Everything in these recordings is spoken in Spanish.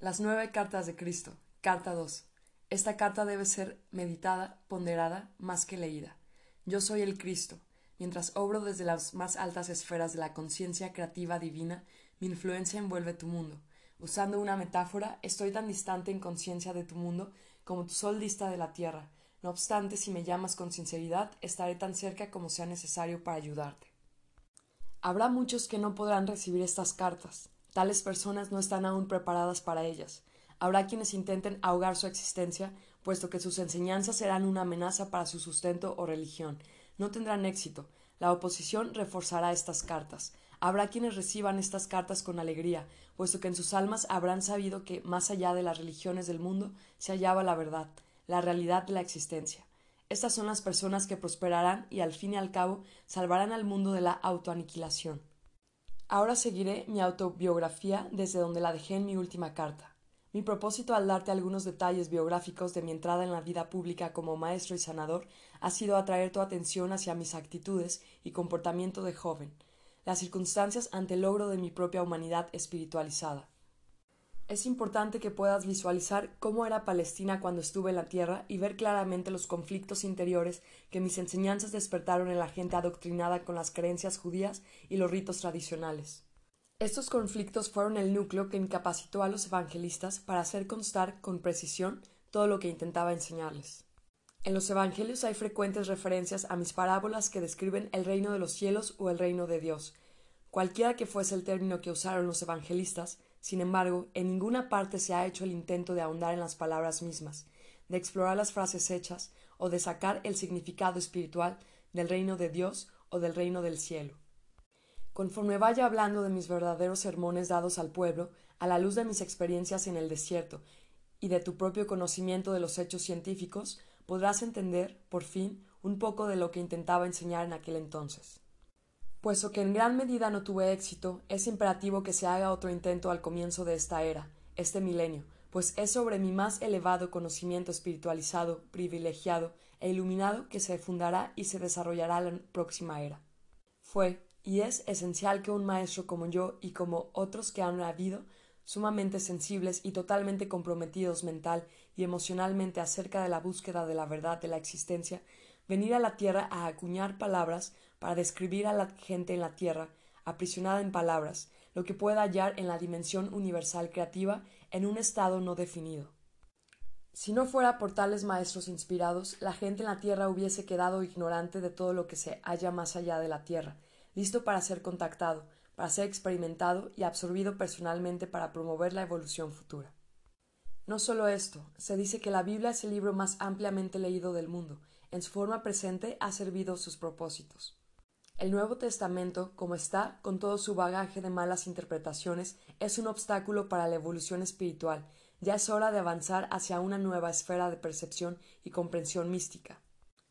Las nueve cartas de Cristo. Carta 2. Esta carta debe ser meditada, ponderada, más que leída. Yo soy el Cristo. Mientras obro desde las más altas esferas de la conciencia creativa divina, mi influencia envuelve tu mundo. Usando una metáfora, estoy tan distante en conciencia de tu mundo como tu sol dista de la tierra. No obstante, si me llamas con sinceridad, estaré tan cerca como sea necesario para ayudarte. Habrá muchos que no podrán recibir estas cartas. Tales personas no están aún preparadas para ellas. Habrá quienes intenten ahogar su existencia, puesto que sus enseñanzas serán una amenaza para su sustento o religión. No tendrán éxito. La oposición reforzará estas cartas. Habrá quienes reciban estas cartas con alegría, puesto que en sus almas habrán sabido que, más allá de las religiones del mundo, se hallaba la verdad, la realidad de la existencia. Estas son las personas que prosperarán y al fin y al cabo salvarán al mundo de la autoaniquilación. Ahora seguiré mi autobiografía desde donde la dejé en mi última carta. Mi propósito al darte algunos detalles biográficos de mi entrada en la vida pública como maestro y sanador ha sido atraer tu atención hacia mis actitudes y comportamiento de joven, las circunstancias ante el logro de mi propia humanidad espiritualizada. Es importante que puedas visualizar cómo era Palestina cuando estuve en la tierra y ver claramente los conflictos interiores que mis enseñanzas despertaron en la gente adoctrinada con las creencias judías y los ritos tradicionales. Estos conflictos fueron el núcleo que incapacitó a los evangelistas para hacer constar con precisión todo lo que intentaba enseñarles. En los Evangelios hay frecuentes referencias a mis parábolas que describen el reino de los cielos o el reino de Dios. Cualquiera que fuese el término que usaron los evangelistas, sin embargo, en ninguna parte se ha hecho el intento de ahondar en las palabras mismas, de explorar las frases hechas o de sacar el significado espiritual del reino de Dios o del reino del cielo. Conforme vaya hablando de mis verdaderos sermones dados al pueblo, a la luz de mis experiencias en el desierto y de tu propio conocimiento de los hechos científicos, podrás entender, por fin, un poco de lo que intentaba enseñar en aquel entonces. Puesto que en gran medida no tuve éxito, es imperativo que se haga otro intento al comienzo de esta era, este milenio, pues es sobre mi más elevado conocimiento espiritualizado, privilegiado e iluminado que se fundará y se desarrollará la próxima era. Fue y es esencial que un maestro como yo y como otros que han habido, sumamente sensibles y totalmente comprometidos mental y emocionalmente acerca de la búsqueda de la verdad de la existencia, venir a la tierra a acuñar palabras para describir a la gente en la tierra, aprisionada en palabras, lo que pueda hallar en la dimensión universal creativa en un estado no definido. Si no fuera por tales maestros inspirados, la gente en la tierra hubiese quedado ignorante de todo lo que se halla más allá de la tierra, listo para ser contactado, para ser experimentado y absorbido personalmente para promover la evolución futura. No solo esto, se dice que la Biblia es el libro más ampliamente leído del mundo, en su forma presente ha servido sus propósitos. El Nuevo Testamento, como está, con todo su bagaje de malas interpretaciones, es un obstáculo para la evolución espiritual. Ya es hora de avanzar hacia una nueva esfera de percepción y comprensión mística.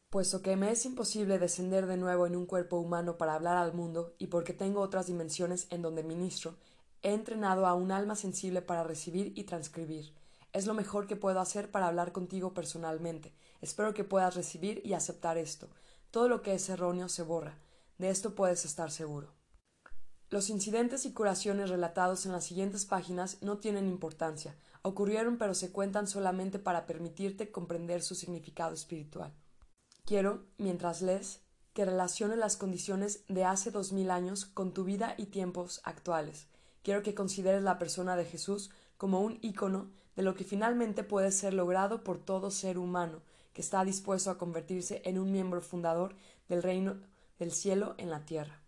Puesto que me es imposible descender de nuevo en un cuerpo humano para hablar al mundo, y porque tengo otras dimensiones en donde ministro, he entrenado a un alma sensible para recibir y transcribir. Es lo mejor que puedo hacer para hablar contigo personalmente. Espero que puedas recibir y aceptar esto. Todo lo que es erróneo se borra. De esto puedes estar seguro. Los incidentes y curaciones relatados en las siguientes páginas no tienen importancia, ocurrieron pero se cuentan solamente para permitirte comprender su significado espiritual. Quiero, mientras lees, que relacione las condiciones de hace dos mil años con tu vida y tiempos actuales. Quiero que consideres la persona de Jesús como un ícono de lo que finalmente puede ser logrado por todo ser humano que está dispuesto a convertirse en un miembro fundador del reino del cielo en la tierra.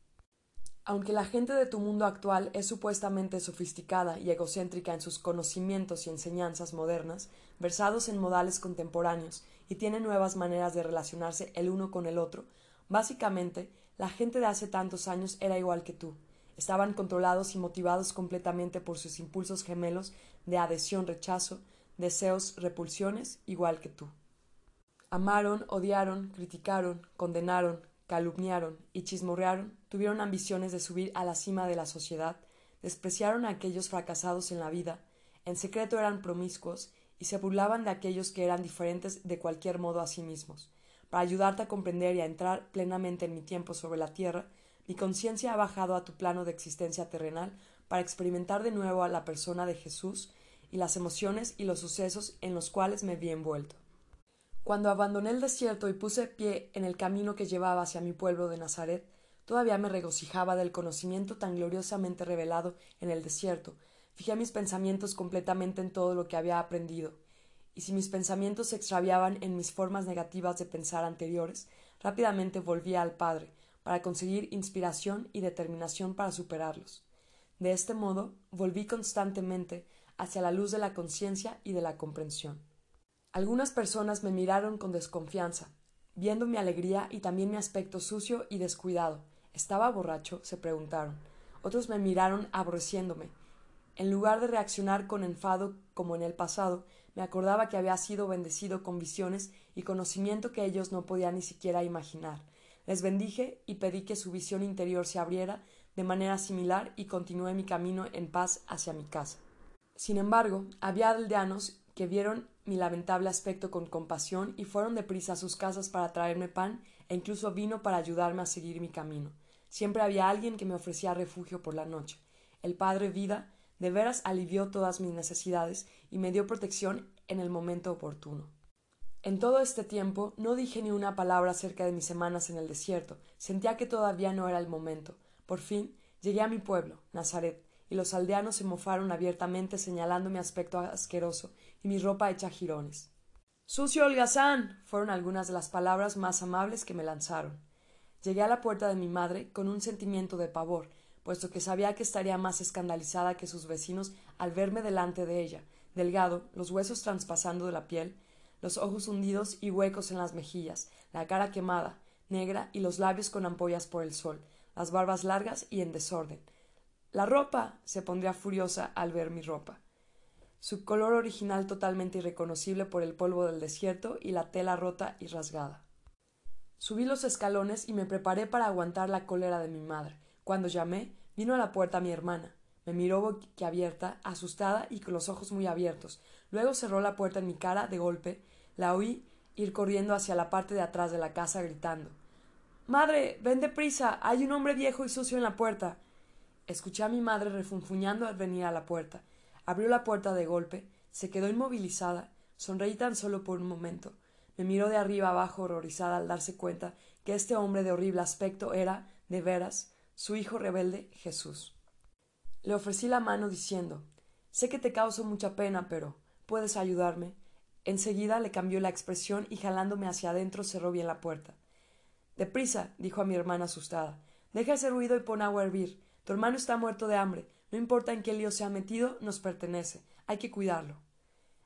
Aunque la gente de tu mundo actual es supuestamente sofisticada y egocéntrica en sus conocimientos y enseñanzas modernas, versados en modales contemporáneos, y tiene nuevas maneras de relacionarse el uno con el otro, básicamente la gente de hace tantos años era igual que tú. Estaban controlados y motivados completamente por sus impulsos gemelos de adhesión rechazo, deseos repulsiones, igual que tú. Amaron, odiaron, criticaron, condenaron, calumniaron y chismorrearon, tuvieron ambiciones de subir a la cima de la sociedad, despreciaron a aquellos fracasados en la vida, en secreto eran promiscuos y se burlaban de aquellos que eran diferentes de cualquier modo a sí mismos. Para ayudarte a comprender y a entrar plenamente en mi tiempo sobre la tierra, mi conciencia ha bajado a tu plano de existencia terrenal para experimentar de nuevo a la persona de Jesús y las emociones y los sucesos en los cuales me vi envuelto. Cuando abandoné el desierto y puse pie en el camino que llevaba hacia mi pueblo de Nazaret, todavía me regocijaba del conocimiento tan gloriosamente revelado en el desierto. Fijé mis pensamientos completamente en todo lo que había aprendido, y si mis pensamientos se extraviaban en mis formas negativas de pensar anteriores, rápidamente volvía al Padre, para conseguir inspiración y determinación para superarlos. De este modo, volví constantemente hacia la luz de la conciencia y de la comprensión. Algunas personas me miraron con desconfianza, viendo mi alegría y también mi aspecto sucio y descuidado. ¿Estaba borracho? se preguntaron. Otros me miraron aborreciéndome. En lugar de reaccionar con enfado como en el pasado, me acordaba que había sido bendecido con visiones y conocimiento que ellos no podían ni siquiera imaginar. Les bendije y pedí que su visión interior se abriera de manera similar y continué mi camino en paz hacia mi casa. Sin embargo, había aldeanos que vieron mi lamentable aspecto con compasión y fueron deprisa a sus casas para traerme pan e incluso vino para ayudarme a seguir mi camino. Siempre había alguien que me ofrecía refugio por la noche. El padre Vida de veras alivió todas mis necesidades y me dio protección en el momento oportuno. En todo este tiempo no dije ni una palabra acerca de mis semanas en el desierto. Sentía que todavía no era el momento. Por fin llegué a mi pueblo, Nazaret, y los aldeanos se mofaron abiertamente señalando mi aspecto asqueroso y mi ropa hecha jirones. Sucio holgazán. fueron algunas de las palabras más amables que me lanzaron. Llegué a la puerta de mi madre con un sentimiento de pavor, puesto que sabía que estaría más escandalizada que sus vecinos al verme delante de ella, delgado, los huesos traspasando de la piel, los ojos hundidos y huecos en las mejillas, la cara quemada, negra y los labios con ampollas por el sol, las barbas largas y en desorden. La ropa. se pondría furiosa al ver mi ropa. Su color original totalmente irreconocible por el polvo del desierto y la tela rota y rasgada. Subí los escalones y me preparé para aguantar la cólera de mi madre. Cuando llamé, vino a la puerta mi hermana. Me miró boquiabierta, asustada y con los ojos muy abiertos. Luego cerró la puerta en mi cara de golpe. La oí ir corriendo hacia la parte de atrás de la casa gritando Madre, ven deprisa. Hay un hombre viejo y sucio en la puerta. Escuché a mi madre refunfuñando al venir a la puerta. Abrió la puerta de golpe, se quedó inmovilizada, sonreí tan solo por un momento. Me miró de arriba abajo horrorizada al darse cuenta que este hombre de horrible aspecto era, de veras, su hijo rebelde Jesús. Le ofrecí la mano diciendo Sé que te causo mucha pena, pero ¿puedes ayudarme? Enseguida le cambió la expresión y jalándome hacia adentro cerró bien la puerta. Deprisa, dijo a mi hermana asustada. Deja ese ruido y pon agua a hervir. Tu hermano está muerto de hambre. No importa en qué lío se ha metido, nos pertenece. Hay que cuidarlo.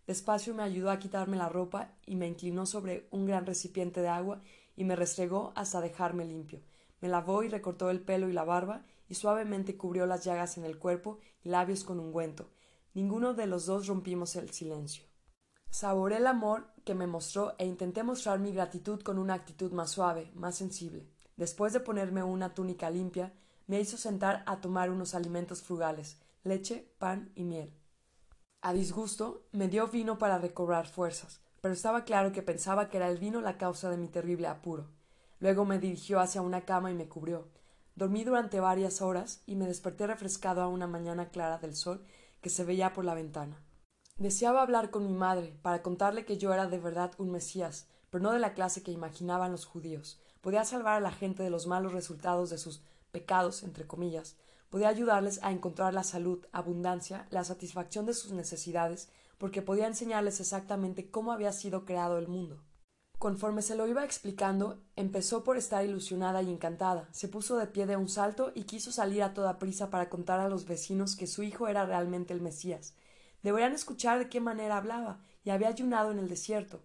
Despacio me ayudó a quitarme la ropa y me inclinó sobre un gran recipiente de agua y me restregó hasta dejarme limpio me lavó y recortó el pelo y la barba y suavemente cubrió las llagas en el cuerpo y labios con ungüento. Ninguno de los dos rompimos el silencio. Saboré el amor que me mostró e intenté mostrar mi gratitud con una actitud más suave, más sensible. Después de ponerme una túnica limpia, me hizo sentar a tomar unos alimentos frugales, leche, pan y miel. A disgusto, me dio vino para recobrar fuerzas, pero estaba claro que pensaba que era el vino la causa de mi terrible apuro. Luego me dirigió hacia una cama y me cubrió. Dormí durante varias horas y me desperté refrescado a una mañana clara del sol que se veía por la ventana. Deseaba hablar con mi madre para contarle que yo era de verdad un Mesías, pero no de la clase que imaginaban los judíos. Podía salvar a la gente de los malos resultados de sus pecados, entre comillas. Podía ayudarles a encontrar la salud, abundancia, la satisfacción de sus necesidades, porque podía enseñarles exactamente cómo había sido creado el mundo. Conforme se lo iba explicando, empezó por estar ilusionada y encantada, se puso de pie de un salto y quiso salir a toda prisa para contar a los vecinos que su hijo era realmente el Mesías. Deberían escuchar de qué manera hablaba, y había ayunado en el desierto.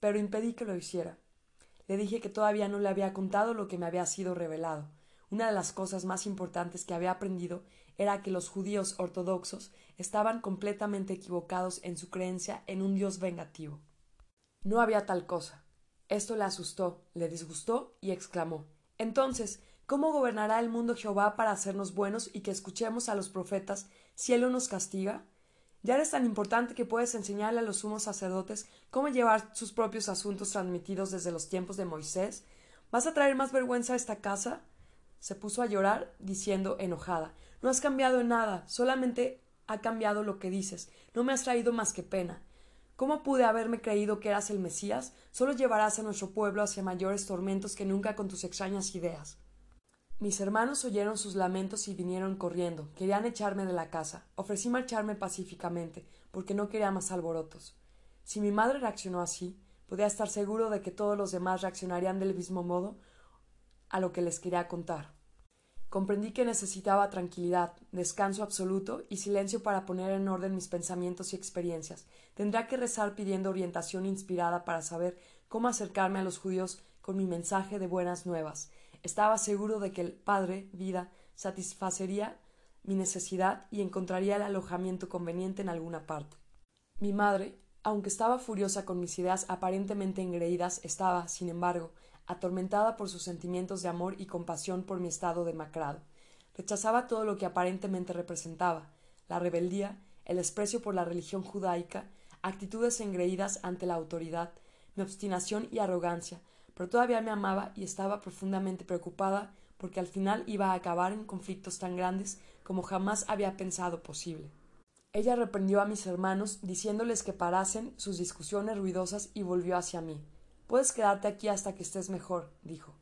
Pero impedí que lo hiciera. Le dije que todavía no le había contado lo que me había sido revelado. Una de las cosas más importantes que había aprendido era que los judíos ortodoxos estaban completamente equivocados en su creencia en un Dios vengativo. No había tal cosa. Esto le asustó, le disgustó y exclamó Entonces, ¿cómo gobernará el mundo Jehová para hacernos buenos y que escuchemos a los profetas si él no nos castiga? Ya eres tan importante que puedes enseñarle a los sumos sacerdotes cómo llevar sus propios asuntos transmitidos desde los tiempos de Moisés. ¿Vas a traer más vergüenza a esta casa? Se puso a llorar, diciendo enojada No has cambiado en nada, solamente ha cambiado lo que dices. No me has traído más que pena. ¿Cómo pude haberme creído que eras el Mesías? Solo llevarás a nuestro pueblo hacia mayores tormentos que nunca con tus extrañas ideas. Mis hermanos oyeron sus lamentos y vinieron corriendo. Querían echarme de la casa. Ofrecí marcharme pacíficamente, porque no quería más alborotos. Si mi madre reaccionó así, podía estar seguro de que todos los demás reaccionarían del mismo modo a lo que les quería contar. Comprendí que necesitaba tranquilidad, descanso absoluto y silencio para poner en orden mis pensamientos y experiencias. Tendría que rezar pidiendo orientación inspirada para saber cómo acercarme a los judíos con mi mensaje de buenas nuevas. Estaba seguro de que el Padre, vida, satisfacería mi necesidad y encontraría el alojamiento conveniente en alguna parte. Mi madre, aunque estaba furiosa con mis ideas aparentemente engreídas, estaba, sin embargo, atormentada por sus sentimientos de amor y compasión por mi estado demacrado. Rechazaba todo lo que aparentemente representaba la rebeldía, el desprecio por la religión judaica, actitudes engreídas ante la autoridad, mi obstinación y arrogancia, pero todavía me amaba y estaba profundamente preocupada porque al final iba a acabar en conflictos tan grandes como jamás había pensado posible. Ella reprendió a mis hermanos diciéndoles que parasen sus discusiones ruidosas y volvió hacia mí. Puedes quedarte aquí hasta que estés mejor, dijo.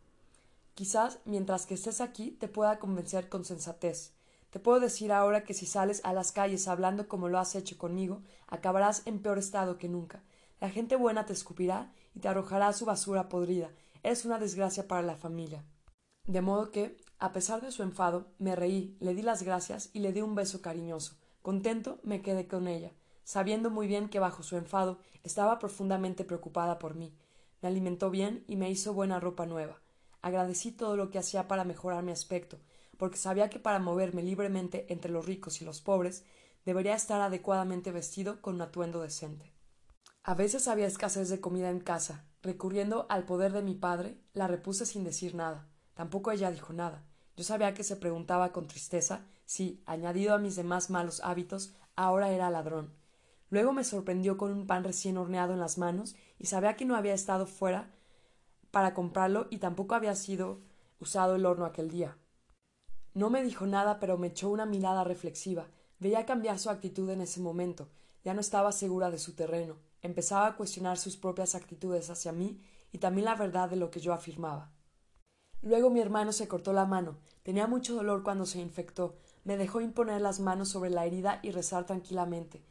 Quizás mientras que estés aquí te pueda convencer con sensatez. Te puedo decir ahora que si sales a las calles hablando como lo has hecho conmigo, acabarás en peor estado que nunca. La gente buena te escupirá y te arrojará su basura podrida. Eres una desgracia para la familia. De modo que, a pesar de su enfado, me reí, le di las gracias y le di un beso cariñoso. Contento me quedé con ella, sabiendo muy bien que bajo su enfado estaba profundamente preocupada por mí. Me alimentó bien y me hizo buena ropa nueva. Agradecí todo lo que hacía para mejorar mi aspecto, porque sabía que para moverme libremente entre los ricos y los pobres debería estar adecuadamente vestido con un atuendo decente. A veces había escasez de comida en casa. Recurriendo al poder de mi padre, la repuse sin decir nada. Tampoco ella dijo nada. Yo sabía que se preguntaba con tristeza si, añadido a mis demás malos hábitos, ahora era ladrón. Luego me sorprendió con un pan recién horneado en las manos y sabía que no había estado fuera para comprarlo y tampoco había sido usado el horno aquel día. No me dijo nada, pero me echó una mirada reflexiva. Veía cambiar su actitud en ese momento. Ya no estaba segura de su terreno. Empezaba a cuestionar sus propias actitudes hacia mí y también la verdad de lo que yo afirmaba. Luego mi hermano se cortó la mano. Tenía mucho dolor cuando se infectó, me dejó imponer las manos sobre la herida y rezar tranquilamente.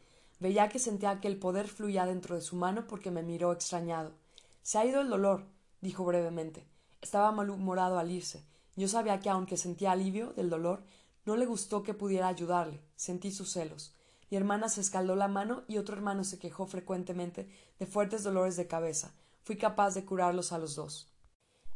Veía que sentía que el poder fluía dentro de su mano porque me miró extrañado. Se ha ido el dolor, dijo brevemente. Estaba malhumorado al irse. Yo sabía que aunque sentía alivio del dolor, no le gustó que pudiera ayudarle. Sentí sus celos. Mi hermana se escaldó la mano y otro hermano se quejó frecuentemente de fuertes dolores de cabeza. Fui capaz de curarlos a los dos.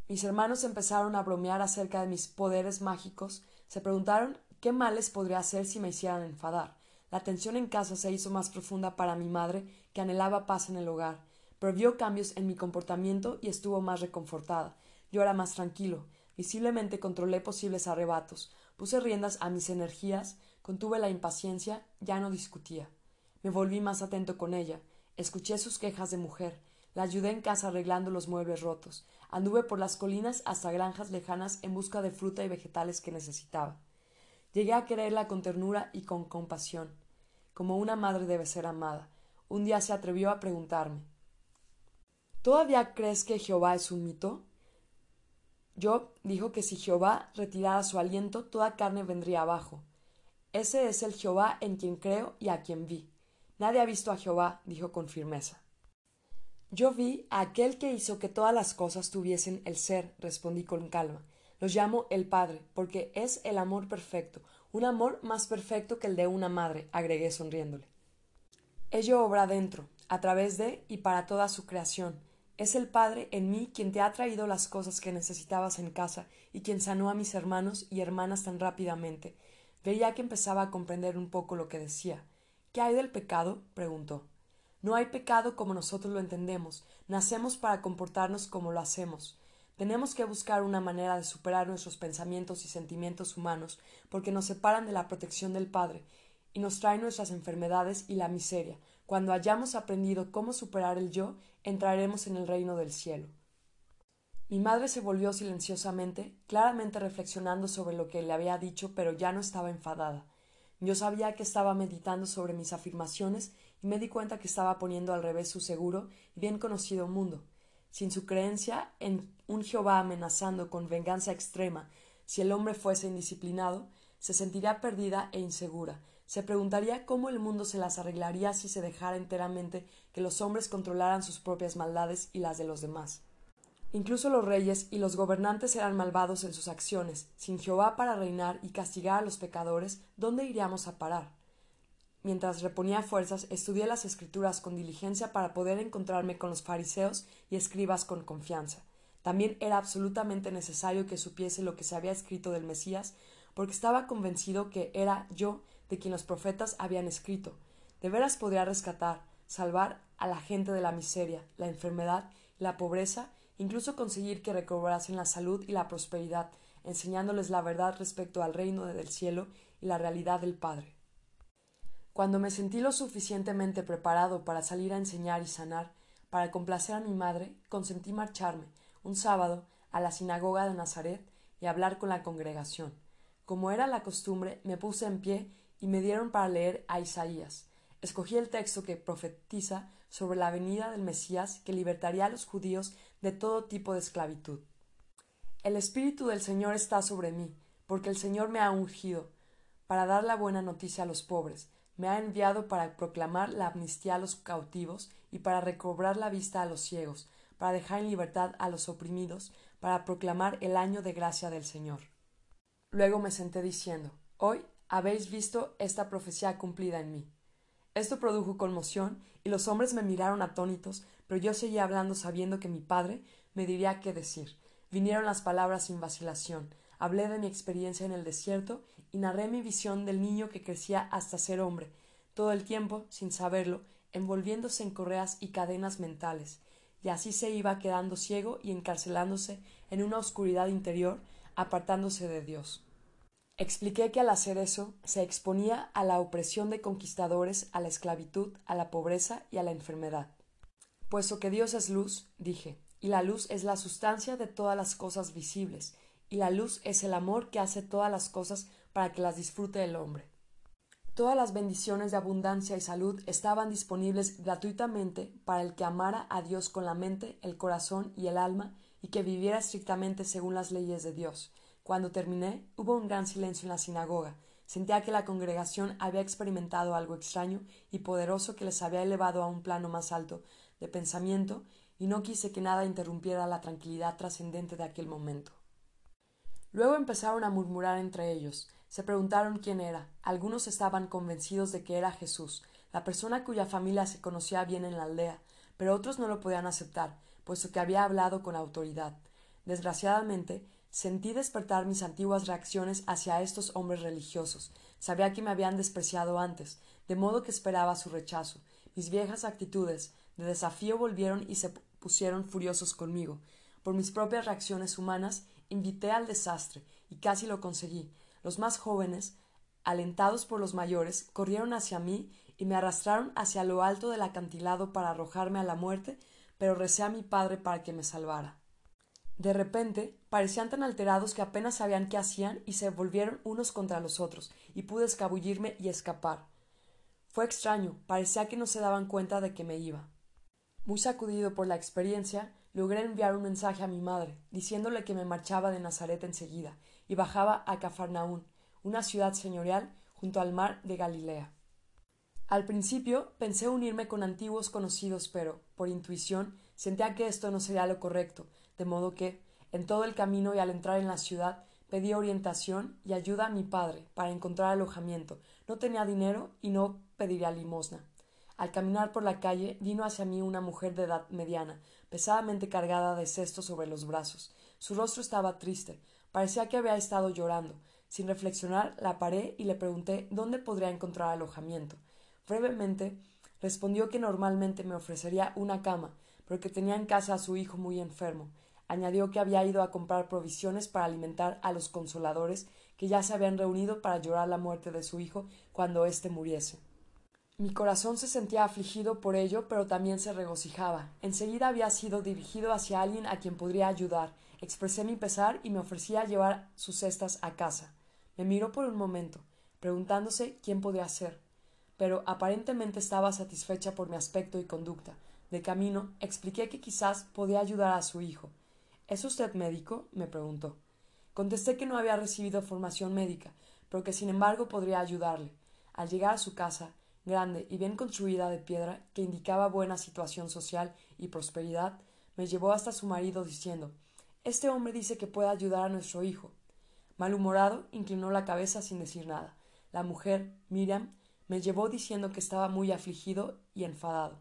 Mis hermanos empezaron a bromear acerca de mis poderes mágicos. Se preguntaron ¿Qué males podría hacer si me hicieran enfadar? La tensión en casa se hizo más profunda para mi madre, que anhelaba paz en el hogar, pero vio cambios en mi comportamiento y estuvo más reconfortada. Yo era más tranquilo. Visiblemente controlé posibles arrebatos. Puse riendas a mis energías, contuve la impaciencia, ya no discutía. Me volví más atento con ella. Escuché sus quejas de mujer. La ayudé en casa arreglando los muebles rotos. Anduve por las colinas hasta granjas lejanas en busca de fruta y vegetales que necesitaba. Llegué a quererla con ternura y con compasión, como una madre debe ser amada. Un día se atrevió a preguntarme ¿Todavía crees que Jehová es un mito? Yo dijo que si Jehová retirara su aliento, toda carne vendría abajo. Ese es el Jehová en quien creo y a quien vi. Nadie ha visto a Jehová, dijo con firmeza. Yo vi a aquel que hizo que todas las cosas tuviesen el ser, respondí con calma. Los llamo el Padre, porque es el amor perfecto, un amor más perfecto que el de una madre, agregué sonriéndole. Ello obra dentro, a través de y para toda su creación. Es el Padre en mí quien te ha traído las cosas que necesitabas en casa y quien sanó a mis hermanos y hermanas tan rápidamente. Veía que empezaba a comprender un poco lo que decía. ¿Qué hay del pecado? preguntó. No hay pecado como nosotros lo entendemos. Nacemos para comportarnos como lo hacemos. Tenemos que buscar una manera de superar nuestros pensamientos y sentimientos humanos porque nos separan de la protección del Padre y nos traen nuestras enfermedades y la miseria. Cuando hayamos aprendido cómo superar el yo, entraremos en el reino del cielo. Mi madre se volvió silenciosamente, claramente reflexionando sobre lo que le había dicho, pero ya no estaba enfadada. Yo sabía que estaba meditando sobre mis afirmaciones y me di cuenta que estaba poniendo al revés su seguro y bien conocido mundo. Sin su creencia en un Jehová amenazando con venganza extrema si el hombre fuese indisciplinado, se sentiría perdida e insegura, se preguntaría cómo el mundo se las arreglaría si se dejara enteramente que los hombres controlaran sus propias maldades y las de los demás. Incluso los reyes y los gobernantes eran malvados en sus acciones. Sin Jehová para reinar y castigar a los pecadores, ¿dónde iríamos a parar? Mientras reponía fuerzas, estudié las escrituras con diligencia para poder encontrarme con los fariseos y escribas con confianza. También era absolutamente necesario que supiese lo que se había escrito del Mesías, porque estaba convencido que era yo de quien los profetas habían escrito. De veras podría rescatar, salvar a la gente de la miseria, la enfermedad la pobreza, incluso conseguir que recobrasen la salud y la prosperidad, enseñándoles la verdad respecto al reino del cielo y la realidad del Padre. Cuando me sentí lo suficientemente preparado para salir a enseñar y sanar, para complacer a mi madre, consentí marcharme, un sábado, a la sinagoga de Nazaret y hablar con la congregación. Como era la costumbre, me puse en pie y me dieron para leer a Isaías. Escogí el texto que profetiza sobre la venida del Mesías que libertaría a los judíos de todo tipo de esclavitud. El Espíritu del Señor está sobre mí, porque el Señor me ha ungido para dar la buena noticia a los pobres, me ha enviado para proclamar la amnistía a los cautivos y para recobrar la vista a los ciegos, para dejar en libertad a los oprimidos, para proclamar el año de gracia del Señor. Luego me senté diciendo Hoy habéis visto esta profecía cumplida en mí. Esto produjo conmoción, y los hombres me miraron atónitos, pero yo seguía hablando sabiendo que mi padre me diría qué decir. Vinieron las palabras sin vacilación. Hablé de mi experiencia en el desierto y narré mi visión del niño que crecía hasta ser hombre, todo el tiempo, sin saberlo, envolviéndose en correas y cadenas mentales, y así se iba quedando ciego y encarcelándose en una oscuridad interior, apartándose de Dios. Expliqué que al hacer eso se exponía a la opresión de conquistadores, a la esclavitud, a la pobreza y a la enfermedad. Puesto que Dios es luz, dije, y la luz es la sustancia de todas las cosas visibles, y la luz es el amor que hace todas las cosas para que las disfrute el hombre. Todas las bendiciones de abundancia y salud estaban disponibles gratuitamente para el que amara a Dios con la mente, el corazón y el alma, y que viviera estrictamente según las leyes de Dios, cuando terminé, hubo un gran silencio en la sinagoga. Sentía que la congregación había experimentado algo extraño y poderoso que les había elevado a un plano más alto de pensamiento, y no quise que nada interrumpiera la tranquilidad trascendente de aquel momento. Luego empezaron a murmurar entre ellos. Se preguntaron quién era. Algunos estaban convencidos de que era Jesús, la persona cuya familia se conocía bien en la aldea, pero otros no lo podían aceptar, puesto que había hablado con autoridad. Desgraciadamente, Sentí despertar mis antiguas reacciones hacia estos hombres religiosos. Sabía que me habían despreciado antes, de modo que esperaba su rechazo. Mis viejas actitudes de desafío volvieron y se pusieron furiosos conmigo. Por mis propias reacciones humanas, invité al desastre, y casi lo conseguí. Los más jóvenes, alentados por los mayores, corrieron hacia mí y me arrastraron hacia lo alto del acantilado para arrojarme a la muerte, pero recé a mi padre para que me salvara. De repente parecían tan alterados que apenas sabían qué hacían y se volvieron unos contra los otros, y pude escabullirme y escapar. Fue extraño, parecía que no se daban cuenta de que me iba. Muy sacudido por la experiencia, logré enviar un mensaje a mi madre, diciéndole que me marchaba de Nazaret enseguida, y bajaba a Cafarnaún, una ciudad señorial junto al mar de Galilea. Al principio pensé unirme con antiguos conocidos, pero, por intuición, sentía que esto no sería lo correcto, de modo que, en todo el camino y al entrar en la ciudad, pedí orientación y ayuda a mi padre para encontrar alojamiento. No tenía dinero y no pediría limosna. Al caminar por la calle vino hacia mí una mujer de edad mediana, pesadamente cargada de cestos sobre los brazos. Su rostro estaba triste, parecía que había estado llorando. Sin reflexionar, la paré y le pregunté dónde podría encontrar alojamiento. Brevemente respondió que normalmente me ofrecería una cama, pero que tenía en casa a su hijo muy enfermo, Añadió que había ido a comprar provisiones para alimentar a los consoladores que ya se habían reunido para llorar la muerte de su hijo cuando éste muriese. Mi corazón se sentía afligido por ello, pero también se regocijaba. Enseguida había sido dirigido hacia alguien a quien podría ayudar. Expresé mi pesar y me ofrecía llevar sus cestas a casa. Me miró por un momento. preguntándose quién podría ser. Pero aparentemente estaba satisfecha por mi aspecto y conducta. De camino expliqué que quizás podía ayudar a su hijo. ¿Es usted médico? me preguntó. Contesté que no había recibido formación médica, pero que sin embargo podría ayudarle. Al llegar a su casa, grande y bien construida de piedra, que indicaba buena situación social y prosperidad, me llevó hasta su marido diciendo Este hombre dice que puede ayudar a nuestro hijo. Malhumorado, inclinó la cabeza sin decir nada. La mujer, Miriam, me llevó diciendo que estaba muy afligido y enfadado.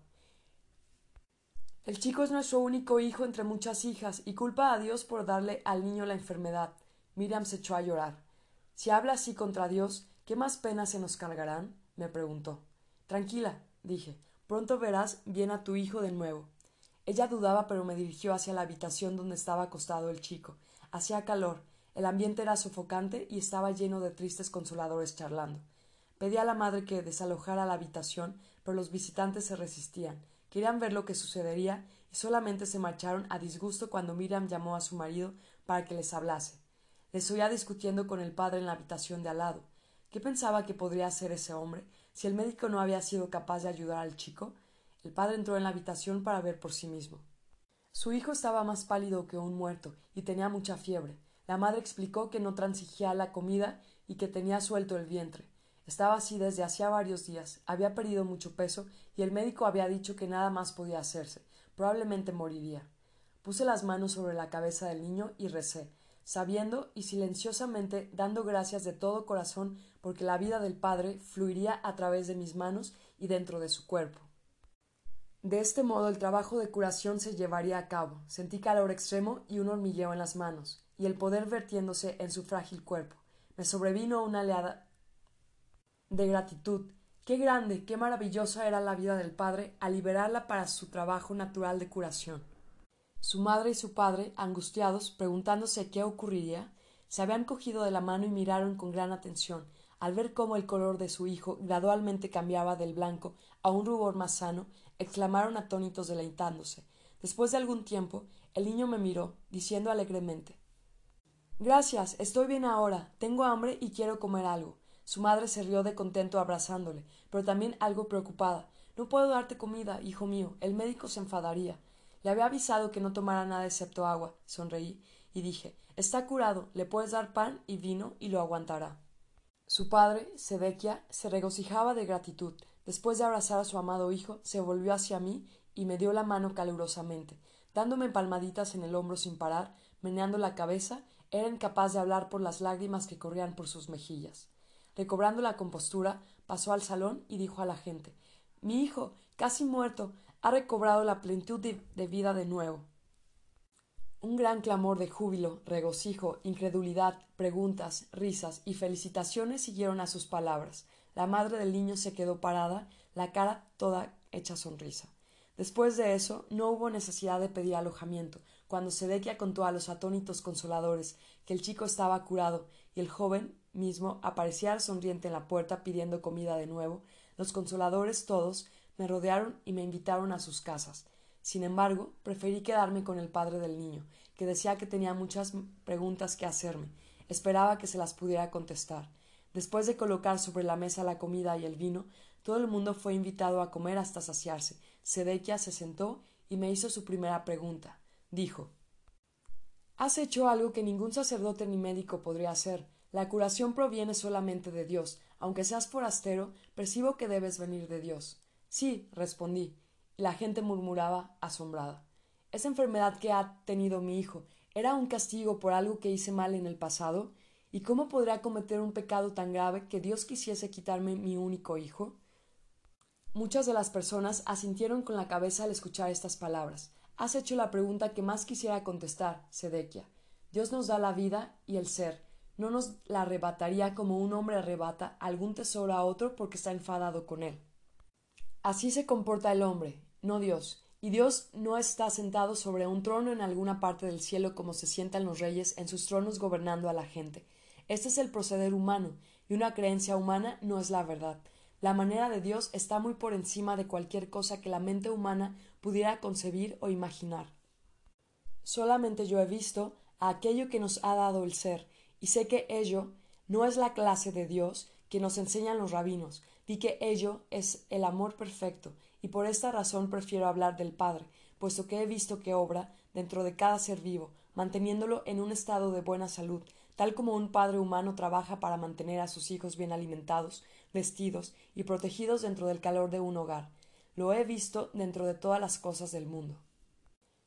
El chico es nuestro único hijo entre muchas hijas y culpa a Dios por darle al niño la enfermedad. Miriam se echó a llorar. Si habla así contra Dios, ¿qué más penas se nos cargarán? me preguntó. Tranquila, dije, pronto verás bien a tu hijo de nuevo. Ella dudaba, pero me dirigió hacia la habitación donde estaba acostado el chico. Hacía calor, el ambiente era sofocante y estaba lleno de tristes consoladores charlando. Pedí a la madre que desalojara la habitación, pero los visitantes se resistían. Querían ver lo que sucedería y solamente se marcharon a disgusto cuando Miriam llamó a su marido para que les hablase. Les oía discutiendo con el padre en la habitación de al lado. ¿Qué pensaba que podría hacer ese hombre si el médico no había sido capaz de ayudar al chico? El padre entró en la habitación para ver por sí mismo. Su hijo estaba más pálido que un muerto y tenía mucha fiebre. La madre explicó que no transigía la comida y que tenía suelto el vientre. Estaba así desde hacía varios días, había perdido mucho peso y el médico había dicho que nada más podía hacerse, probablemente moriría. Puse las manos sobre la cabeza del niño y recé, sabiendo y silenciosamente dando gracias de todo corazón porque la vida del Padre fluiría a través de mis manos y dentro de su cuerpo. De este modo el trabajo de curación se llevaría a cabo. Sentí calor extremo y un hormigueo en las manos, y el poder vertiéndose en su frágil cuerpo. Me sobrevino una oleada de gratitud. Qué grande, qué maravillosa era la vida del padre al liberarla para su trabajo natural de curación. Su madre y su padre, angustiados, preguntándose qué ocurriría, se habían cogido de la mano y miraron con gran atención, al ver cómo el color de su hijo gradualmente cambiaba del blanco a un rubor más sano exclamaron atónitos deleitándose. Después de algún tiempo, el niño me miró, diciendo alegremente Gracias, estoy bien ahora, tengo hambre y quiero comer algo. Su madre se rió de contento abrazándole, pero también algo preocupada. No puedo darte comida, hijo mío, el médico se enfadaría. Le había avisado que no tomara nada excepto agua. Sonreí y dije Está curado, le puedes dar pan y vino y lo aguantará. Su padre, Sedequia, se regocijaba de gratitud. Después de abrazar a su amado hijo, se volvió hacia mí y me dio la mano calurosamente. Dándome palmaditas en el hombro sin parar, meneando la cabeza, era incapaz de hablar por las lágrimas que corrían por sus mejillas. Recobrando la compostura, pasó al salón y dijo a la gente Mi hijo, casi muerto, ha recobrado la plenitud de vida de nuevo. Un gran clamor de júbilo, regocijo, incredulidad, preguntas, risas y felicitaciones siguieron a sus palabras. La madre del niño se quedó parada, la cara toda hecha sonrisa. Después de eso no hubo necesidad de pedir alojamiento. Cuando Sedequia contó a los atónitos consoladores que el chico estaba curado y el joven mismo aparecía sonriente en la puerta pidiendo comida de nuevo, los consoladores todos me rodearon y me invitaron a sus casas. Sin embargo, preferí quedarme con el padre del niño, que decía que tenía muchas preguntas que hacerme. Esperaba que se las pudiera contestar. Después de colocar sobre la mesa la comida y el vino, todo el mundo fue invitado a comer hasta saciarse. Sedequia se sentó y me hizo su primera pregunta. Dijo Has hecho algo que ningún sacerdote ni médico podría hacer. La curación proviene solamente de Dios. Aunque seas forastero, percibo que debes venir de Dios. Sí, respondí. La gente murmuraba asombrada. Esa enfermedad que ha tenido mi hijo era un castigo por algo que hice mal en el pasado. ¿Y cómo podría cometer un pecado tan grave que Dios quisiese quitarme mi único hijo? Muchas de las personas asintieron con la cabeza al escuchar estas palabras. Has hecho la pregunta que más quisiera contestar, Sedequia. Dios nos da la vida y el ser. No nos la arrebataría como un hombre arrebata algún tesoro a otro porque está enfadado con él. Así se comporta el hombre, no Dios. Y Dios no está sentado sobre un trono en alguna parte del cielo como se sientan los reyes en sus tronos gobernando a la gente. Este es el proceder humano, y una creencia humana no es la verdad. La manera de Dios está muy por encima de cualquier cosa que la mente humana pudiera concebir o imaginar. Solamente yo he visto a aquello que nos ha dado el ser, y sé que ello no es la clase de Dios que nos enseñan los rabinos. Vi que ello es el amor perfecto, y por esta razón prefiero hablar del Padre, puesto que he visto que obra dentro de cada ser vivo, manteniéndolo en un estado de buena salud, tal como un padre humano trabaja para mantener a sus hijos bien alimentados, vestidos y protegidos dentro del calor de un hogar. Lo he visto dentro de todas las cosas del mundo.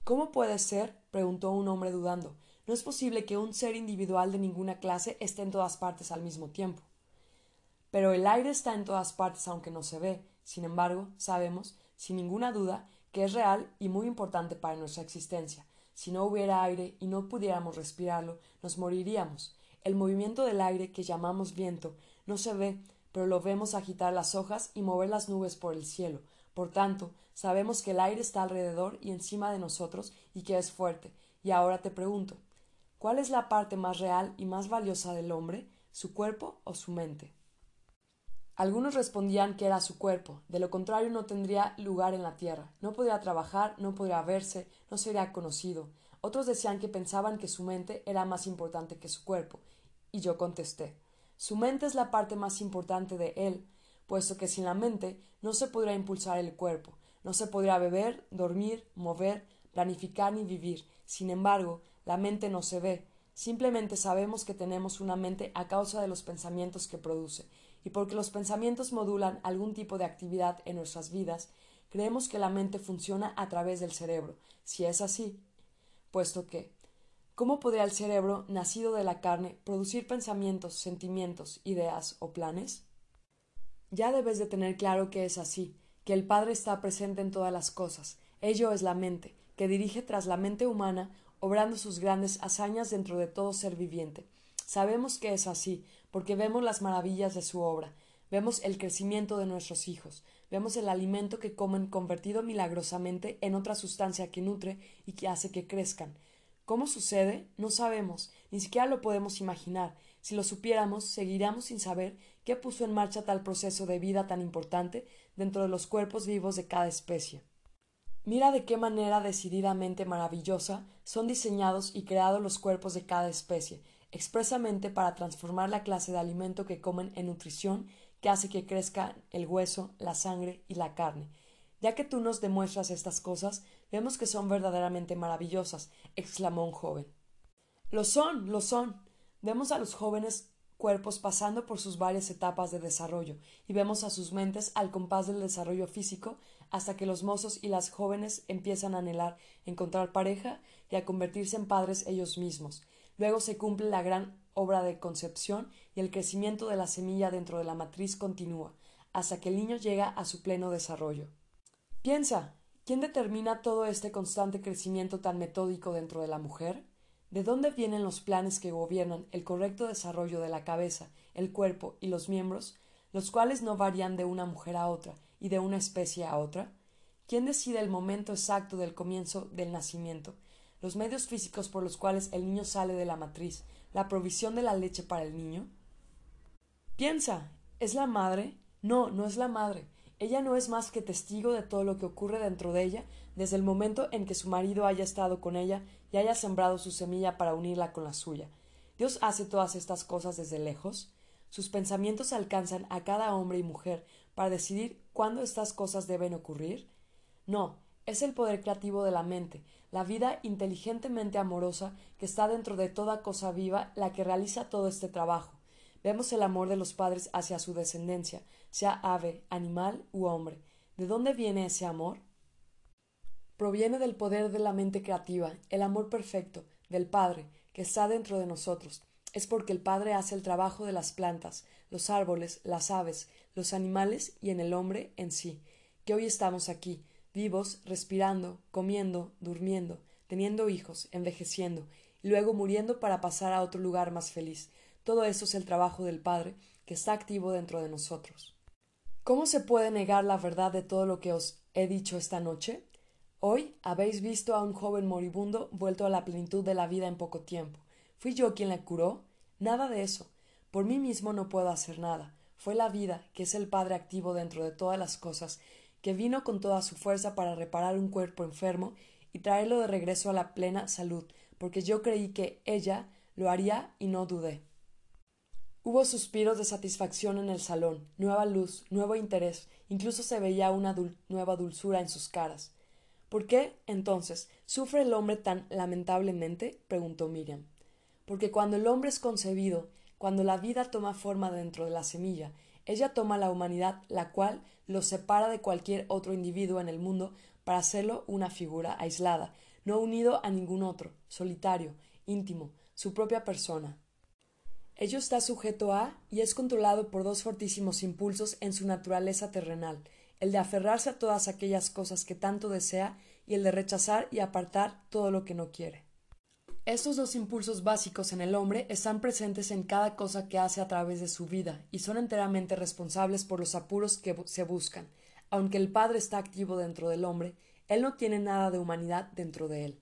¿Cómo puede ser? preguntó un hombre dudando. No es posible que un ser individual de ninguna clase esté en todas partes al mismo tiempo. Pero el aire está en todas partes aunque no se ve. Sin embargo, sabemos, sin ninguna duda, que es real y muy importante para nuestra existencia. Si no hubiera aire y no pudiéramos respirarlo, nos moriríamos. El movimiento del aire que llamamos viento no se ve, pero lo vemos agitar las hojas y mover las nubes por el cielo. Por tanto, sabemos que el aire está alrededor y encima de nosotros y que es fuerte. Y ahora te pregunto, ¿cuál es la parte más real y más valiosa del hombre, su cuerpo o su mente? Algunos respondían que era su cuerpo, de lo contrario no tendría lugar en la tierra, no podría trabajar, no podría verse, no sería conocido. Otros decían que pensaban que su mente era más importante que su cuerpo, y yo contesté su mente es la parte más importante de él, puesto que sin la mente no se podría impulsar el cuerpo, no se podría beber, dormir, mover, planificar ni vivir. Sin embargo, la mente no se ve, simplemente sabemos que tenemos una mente a causa de los pensamientos que produce, y porque los pensamientos modulan algún tipo de actividad en nuestras vidas, creemos que la mente funciona a través del cerebro, si es así, puesto que ¿Cómo podría el cerebro, nacido de la carne, producir pensamientos, sentimientos, ideas o planes? Ya debes de tener claro que es así, que el Padre está presente en todas las cosas. Ello es la mente, que dirige tras la mente humana, obrando sus grandes hazañas dentro de todo ser viviente. Sabemos que es así, porque vemos las maravillas de su obra, vemos el crecimiento de nuestros hijos, vemos el alimento que comen convertido milagrosamente en otra sustancia que nutre y que hace que crezcan. ¿Cómo sucede? No sabemos, ni siquiera lo podemos imaginar. Si lo supiéramos, seguiríamos sin saber qué puso en marcha tal proceso de vida tan importante dentro de los cuerpos vivos de cada especie. Mira de qué manera decididamente maravillosa son diseñados y creados los cuerpos de cada especie, expresamente para transformar la clase de alimento que comen en nutrición que hace que crezca el hueso, la sangre y la carne. Ya que tú nos demuestras estas cosas, vemos que son verdaderamente maravillosas, exclamó un joven. Lo son, lo son. Vemos a los jóvenes cuerpos pasando por sus varias etapas de desarrollo, y vemos a sus mentes al compás del desarrollo físico hasta que los mozos y las jóvenes empiezan a anhelar encontrar pareja y a convertirse en padres ellos mismos. Luego se cumple la gran obra de concepción y el crecimiento de la semilla dentro de la matriz continúa, hasta que el niño llega a su pleno desarrollo. Piensa, ¿quién determina todo este constante crecimiento tan metódico dentro de la mujer? ¿De dónde vienen los planes que gobiernan el correcto desarrollo de la cabeza, el cuerpo y los miembros, los cuales no varían de una mujer a otra y de una especie a otra? ¿Quién decide el momento exacto del comienzo del nacimiento, los medios físicos por los cuales el niño sale de la matriz, la provisión de la leche para el niño? Piensa, ¿es la madre? No, no es la madre. Ella no es más que testigo de todo lo que ocurre dentro de ella desde el momento en que su marido haya estado con ella y haya sembrado su semilla para unirla con la suya. Dios hace todas estas cosas desde lejos. Sus pensamientos alcanzan a cada hombre y mujer para decidir cuándo estas cosas deben ocurrir. No, es el poder creativo de la mente, la vida inteligentemente amorosa que está dentro de toda cosa viva la que realiza todo este trabajo. Vemos el amor de los padres hacia su descendencia, sea ave, animal u hombre. ¿De dónde viene ese amor? Proviene del poder de la mente creativa, el amor perfecto, del Padre, que está dentro de nosotros. Es porque el Padre hace el trabajo de las plantas, los árboles, las aves, los animales y en el hombre en sí, que hoy estamos aquí, vivos, respirando, comiendo, durmiendo, teniendo hijos, envejeciendo, y luego muriendo para pasar a otro lugar más feliz. Todo eso es el trabajo del Padre, que está activo dentro de nosotros. ¿Cómo se puede negar la verdad de todo lo que os he dicho esta noche? Hoy habéis visto a un joven moribundo vuelto a la plenitud de la vida en poco tiempo. ¿Fui yo quien le curó? Nada de eso. Por mí mismo no puedo hacer nada. Fue la vida, que es el Padre activo dentro de todas las cosas, que vino con toda su fuerza para reparar un cuerpo enfermo y traerlo de regreso a la plena salud, porque yo creí que ella lo haría y no dudé. Hubo suspiros de satisfacción en el salón, nueva luz, nuevo interés, incluso se veía una nueva dulzura en sus caras. ¿Por qué, entonces, sufre el hombre tan lamentablemente? preguntó Miriam. Porque cuando el hombre es concebido, cuando la vida toma forma dentro de la semilla, ella toma la humanidad, la cual lo separa de cualquier otro individuo en el mundo para hacerlo una figura aislada, no unido a ningún otro, solitario, íntimo, su propia persona. Ello está sujeto a y es controlado por dos fortísimos impulsos en su naturaleza terrenal, el de aferrarse a todas aquellas cosas que tanto desea y el de rechazar y apartar todo lo que no quiere. Estos dos impulsos básicos en el hombre están presentes en cada cosa que hace a través de su vida y son enteramente responsables por los apuros que se buscan. Aunque el Padre está activo dentro del hombre, él no tiene nada de humanidad dentro de él.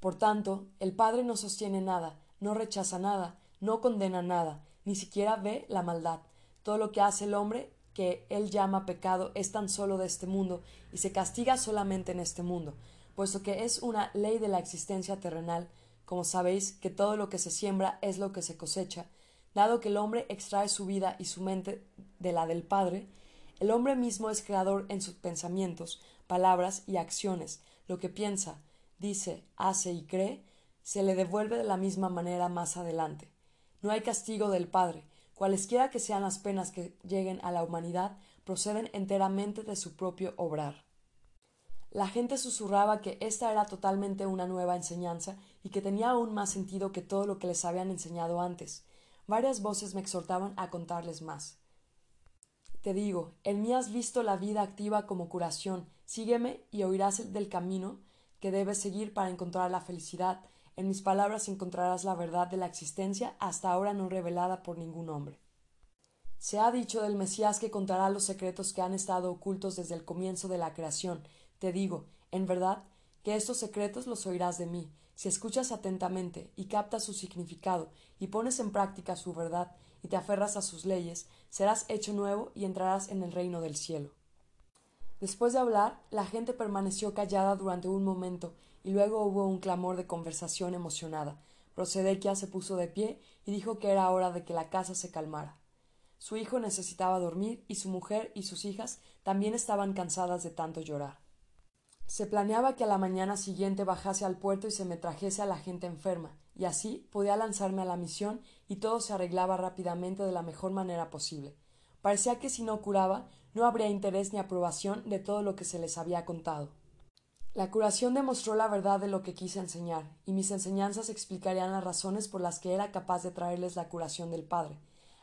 Por tanto, el Padre no sostiene nada, no rechaza nada, no condena nada, ni siquiera ve la maldad. Todo lo que hace el hombre que él llama pecado es tan solo de este mundo y se castiga solamente en este mundo, puesto que es una ley de la existencia terrenal, como sabéis que todo lo que se siembra es lo que se cosecha, dado que el hombre extrae su vida y su mente de la del Padre, el hombre mismo es creador en sus pensamientos, palabras y acciones, lo que piensa, dice, hace y cree, se le devuelve de la misma manera más adelante. No hay castigo del Padre, Cualesquiera que sean las penas que lleguen a la humanidad, proceden enteramente de su propio obrar. La gente susurraba que esta era totalmente una nueva enseñanza y que tenía aún más sentido que todo lo que les habían enseñado antes. Varias voces me exhortaban a contarles más. Te digo, en mí has visto la vida activa como curación. Sígueme y oirás del camino que debes seguir para encontrar la felicidad, en mis palabras encontrarás la verdad de la existencia hasta ahora no revelada por ningún hombre. Se ha dicho del Mesías que contará los secretos que han estado ocultos desde el comienzo de la creación. Te digo, en verdad, que estos secretos los oirás de mí, si escuchas atentamente y captas su significado y pones en práctica su verdad y te aferras a sus leyes, serás hecho nuevo y entrarás en el reino del cielo. Después de hablar, la gente permaneció callada durante un momento y luego hubo un clamor de conversación emocionada. Prosedequia se puso de pie y dijo que era hora de que la casa se calmara. Su hijo necesitaba dormir y su mujer y sus hijas también estaban cansadas de tanto llorar. Se planeaba que a la mañana siguiente bajase al puerto y se me trajese a la gente enferma, y así podía lanzarme a la misión y todo se arreglaba rápidamente de la mejor manera posible. Parecía que si no curaba, no habría interés ni aprobación de todo lo que se les había contado. La curación demostró la verdad de lo que quise enseñar, y mis enseñanzas explicarían las razones por las que era capaz de traerles la curación del Padre.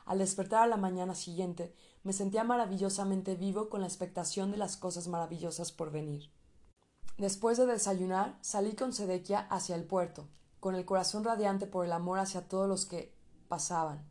Al despertar a la mañana siguiente, me sentía maravillosamente vivo con la expectación de las cosas maravillosas por venir. Después de desayunar, salí con Sedequia hacia el puerto, con el corazón radiante por el amor hacia todos los que pasaban.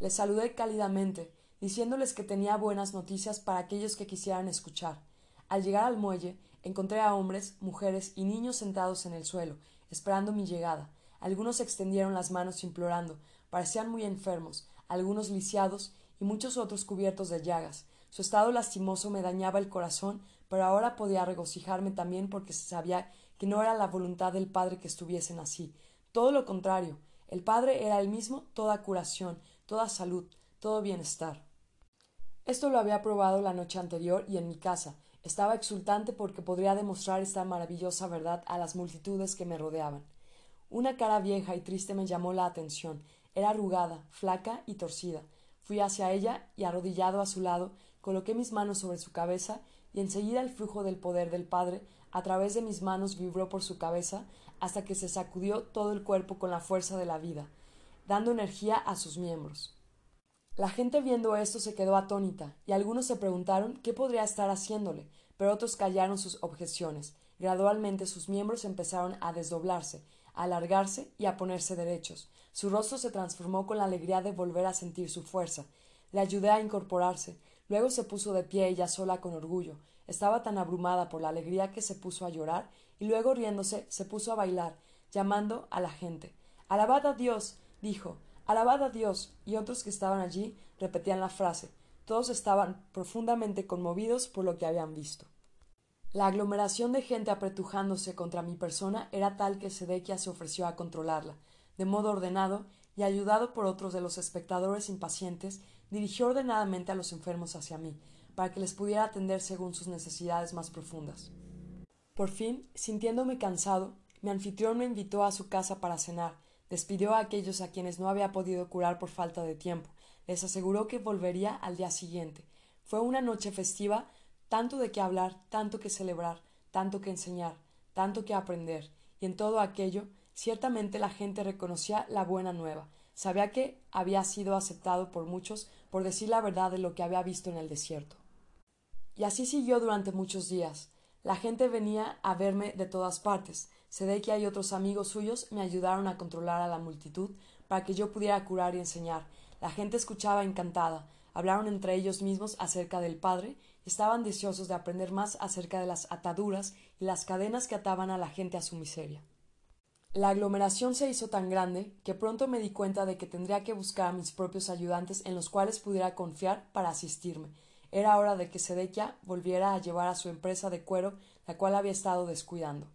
Les saludé cálidamente, diciéndoles que tenía buenas noticias para aquellos que quisieran escuchar. Al llegar al muelle, Encontré a hombres, mujeres y niños sentados en el suelo, esperando mi llegada. Algunos extendieron las manos implorando, parecían muy enfermos, algunos lisiados y muchos otros cubiertos de llagas. Su estado lastimoso me dañaba el corazón, pero ahora podía regocijarme también porque sabía que no era la voluntad del Padre que estuviesen así. Todo lo contrario, el Padre era el mismo toda curación, toda salud, todo bienestar. Esto lo había probado la noche anterior y en mi casa, estaba exultante porque podría demostrar esta maravillosa verdad a las multitudes que me rodeaban. Una cara vieja y triste me llamó la atención. Era arrugada, flaca y torcida. Fui hacia ella y arrodillado a su lado, coloqué mis manos sobre su cabeza y enseguida el flujo del poder del Padre a través de mis manos vibró por su cabeza hasta que se sacudió todo el cuerpo con la fuerza de la vida, dando energía a sus miembros. La gente viendo esto se quedó atónita, y algunos se preguntaron qué podría estar haciéndole, pero otros callaron sus objeciones. Gradualmente sus miembros empezaron a desdoblarse, a alargarse y a ponerse derechos. Su rostro se transformó con la alegría de volver a sentir su fuerza. Le ayudé a incorporarse. Luego se puso de pie ella sola con orgullo. Estaba tan abrumada por la alegría que se puso a llorar y luego riéndose se puso a bailar, llamando a la gente. Alabad a Dios. dijo. Alabad a Dios. y otros que estaban allí repetían la frase. Todos estaban profundamente conmovidos por lo que habían visto. La aglomeración de gente apretujándose contra mi persona era tal que Sedequia se ofreció a controlarla, de modo ordenado y ayudado por otros de los espectadores impacientes, dirigió ordenadamente a los enfermos hacia mí, para que les pudiera atender según sus necesidades más profundas. Por fin, sintiéndome cansado, mi anfitrión me invitó a su casa para cenar, despidió a aquellos a quienes no había podido curar por falta de tiempo, les aseguró que volvería al día siguiente. Fue una noche festiva, tanto de qué hablar, tanto que celebrar, tanto que enseñar, tanto que aprender, y en todo aquello ciertamente la gente reconocía la buena nueva, sabía que había sido aceptado por muchos por decir la verdad de lo que había visto en el desierto. Y así siguió durante muchos días. La gente venía a verme de todas partes. Sedekia y otros amigos suyos me ayudaron a controlar a la multitud para que yo pudiera curar y enseñar. La gente escuchaba encantada. Hablaron entre ellos mismos acerca del Padre estaban deseosos de aprender más acerca de las ataduras y las cadenas que ataban a la gente a su miseria. La aglomeración se hizo tan grande que pronto me di cuenta de que tendría que buscar a mis propios ayudantes en los cuales pudiera confiar para asistirme, era hora de que Sedequia volviera a llevar a su empresa de cuero, la cual había estado descuidando.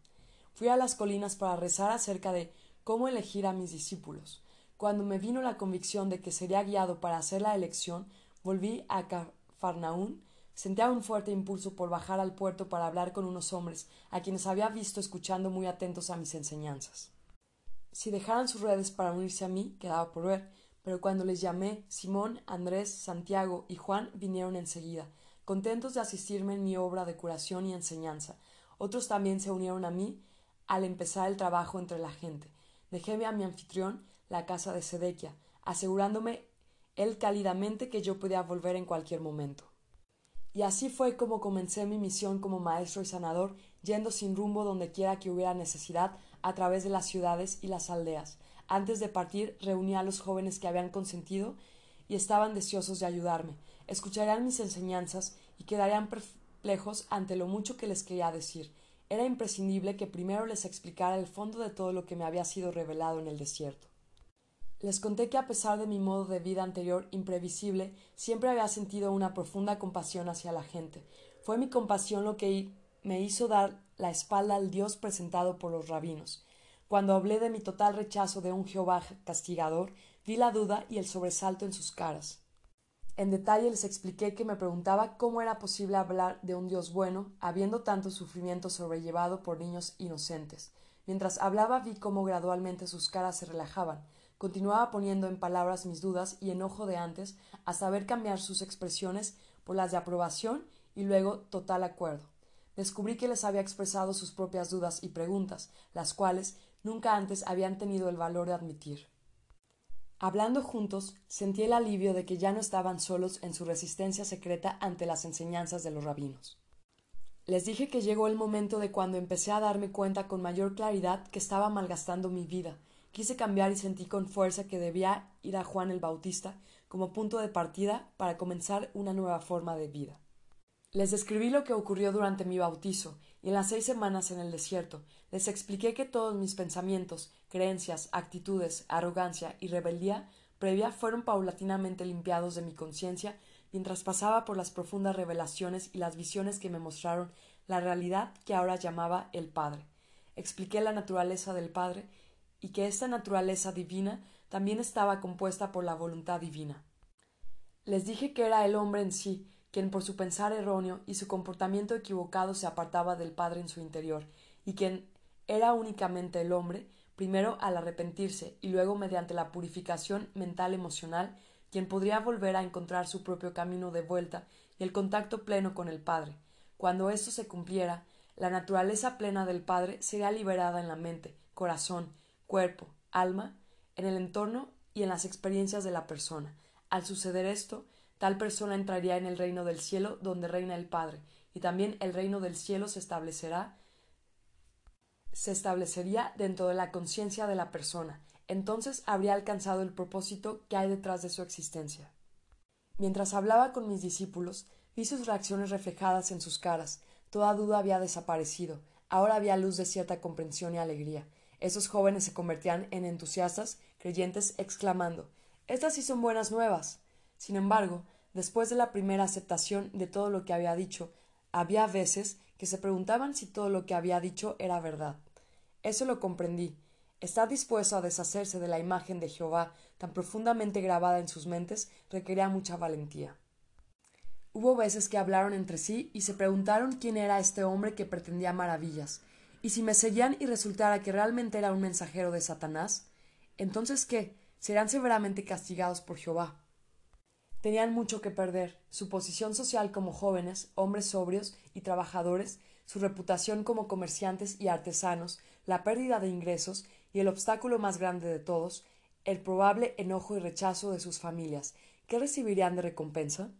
Fui a las colinas para rezar acerca de cómo elegir a mis discípulos. Cuando me vino la convicción de que sería guiado para hacer la elección, volví a Cafarnaún. Sentía un fuerte impulso por bajar al puerto para hablar con unos hombres a quienes había visto escuchando muy atentos a mis enseñanzas. Si dejaran sus redes para unirse a mí, quedaba por ver, pero cuando les llamé, Simón, Andrés, Santiago y Juan vinieron enseguida, contentos de asistirme en mi obra de curación y enseñanza. Otros también se unieron a mí al empezar el trabajo entre la gente. Dejéme a mi anfitrión la casa de Sedequia, asegurándome él cálidamente que yo podía volver en cualquier momento. Y así fue como comencé mi misión como maestro y sanador, yendo sin rumbo donde quiera que hubiera necesidad, a través de las ciudades y las aldeas, antes de partir reuní a los jóvenes que habían consentido y estaban deseosos de ayudarme. Escucharían mis enseñanzas y quedarían perplejos ante lo mucho que les quería decir. Era imprescindible que primero les explicara el fondo de todo lo que me había sido revelado en el desierto. Les conté que a pesar de mi modo de vida anterior imprevisible, siempre había sentido una profunda compasión hacia la gente. Fue mi compasión lo que me hizo dar la espalda al Dios presentado por los rabinos. Cuando hablé de mi total rechazo de un Jehová castigador, vi la duda y el sobresalto en sus caras. En detalle les expliqué que me preguntaba cómo era posible hablar de un Dios bueno, habiendo tanto sufrimiento sobrellevado por niños inocentes. Mientras hablaba vi cómo gradualmente sus caras se relajaban. Continuaba poniendo en palabras mis dudas y enojo de antes, hasta ver cambiar sus expresiones por las de aprobación y luego total acuerdo. Descubrí que les había expresado sus propias dudas y preguntas, las cuales nunca antes habían tenido el valor de admitir. Hablando juntos, sentí el alivio de que ya no estaban solos en su resistencia secreta ante las enseñanzas de los rabinos. Les dije que llegó el momento de cuando empecé a darme cuenta con mayor claridad que estaba malgastando mi vida. Quise cambiar y sentí con fuerza que debía ir a Juan el Bautista como punto de partida para comenzar una nueva forma de vida. Les describí lo que ocurrió durante mi bautizo y en las seis semanas en el desierto. Les expliqué que todos mis pensamientos, creencias, actitudes, arrogancia y rebeldía previa fueron paulatinamente limpiados de mi conciencia mientras pasaba por las profundas revelaciones y las visiones que me mostraron la realidad que ahora llamaba el Padre. Expliqué la naturaleza del Padre y que esta naturaleza divina también estaba compuesta por la voluntad divina. Les dije que era el hombre en sí quien por su pensar erróneo y su comportamiento equivocado se apartaba del Padre en su interior, y quien era únicamente el hombre, primero al arrepentirse y luego mediante la purificación mental emocional, quien podría volver a encontrar su propio camino de vuelta y el contacto pleno con el Padre. Cuando esto se cumpliera, la naturaleza plena del Padre sería liberada en la mente, corazón, cuerpo, alma, en el entorno y en las experiencias de la persona. Al suceder esto, Tal persona entraría en el reino del cielo donde reina el Padre, y también el reino del cielo se establecerá se establecería dentro de la conciencia de la persona. Entonces habría alcanzado el propósito que hay detrás de su existencia. Mientras hablaba con mis discípulos, vi sus reacciones reflejadas en sus caras. Toda duda había desaparecido. Ahora había luz de cierta comprensión y alegría. Esos jóvenes se convertían en entusiastas, creyentes, exclamando Estas sí son buenas nuevas. Sin embargo, después de la primera aceptación de todo lo que había dicho, había veces que se preguntaban si todo lo que había dicho era verdad. Eso lo comprendí. Estar dispuesto a deshacerse de la imagen de Jehová tan profundamente grabada en sus mentes requería mucha valentía. Hubo veces que hablaron entre sí y se preguntaron quién era este hombre que pretendía maravillas, y si me seguían y resultara que realmente era un mensajero de Satanás, entonces qué, serán severamente castigados por Jehová. Tenían mucho que perder, su posición social como jóvenes, hombres sobrios y trabajadores, su reputación como comerciantes y artesanos, la pérdida de ingresos y el obstáculo más grande de todos, el probable enojo y rechazo de sus familias. ¿Qué recibirían de recompensa?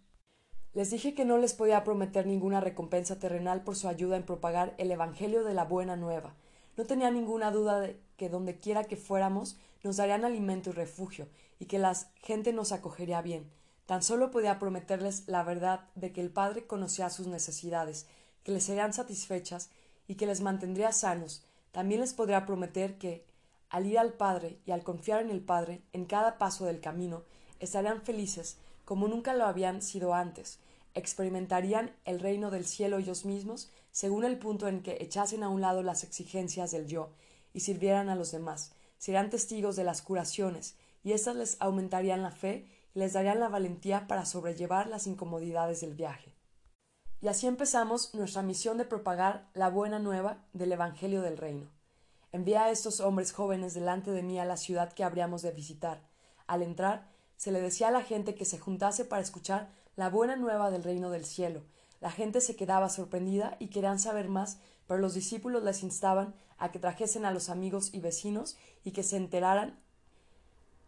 Les dije que no les podía prometer ninguna recompensa terrenal por su ayuda en propagar el Evangelio de la Buena Nueva. No tenía ninguna duda de que donde quiera que fuéramos nos darían alimento y refugio, y que la gente nos acogería bien. Tan solo podía prometerles la verdad de que el Padre conocía sus necesidades, que les serían satisfechas y que les mantendría sanos. También les podría prometer que, al ir al Padre y al confiar en el Padre en cada paso del camino, estarían felices como nunca lo habían sido antes, experimentarían el reino del cielo ellos mismos según el punto en que echasen a un lado las exigencias del yo y sirvieran a los demás, serían testigos de las curaciones, y éstas les aumentarían la fe y les darían la valentía para sobrellevar las incomodidades del viaje. Y así empezamos nuestra misión de propagar la buena nueva del Evangelio del Reino. Envié a estos hombres jóvenes delante de mí a la ciudad que habríamos de visitar. Al entrar, se le decía a la gente que se juntase para escuchar la buena nueva del reino del cielo. La gente se quedaba sorprendida y querían saber más, pero los discípulos les instaban a que trajesen a los amigos y vecinos y que se enteraran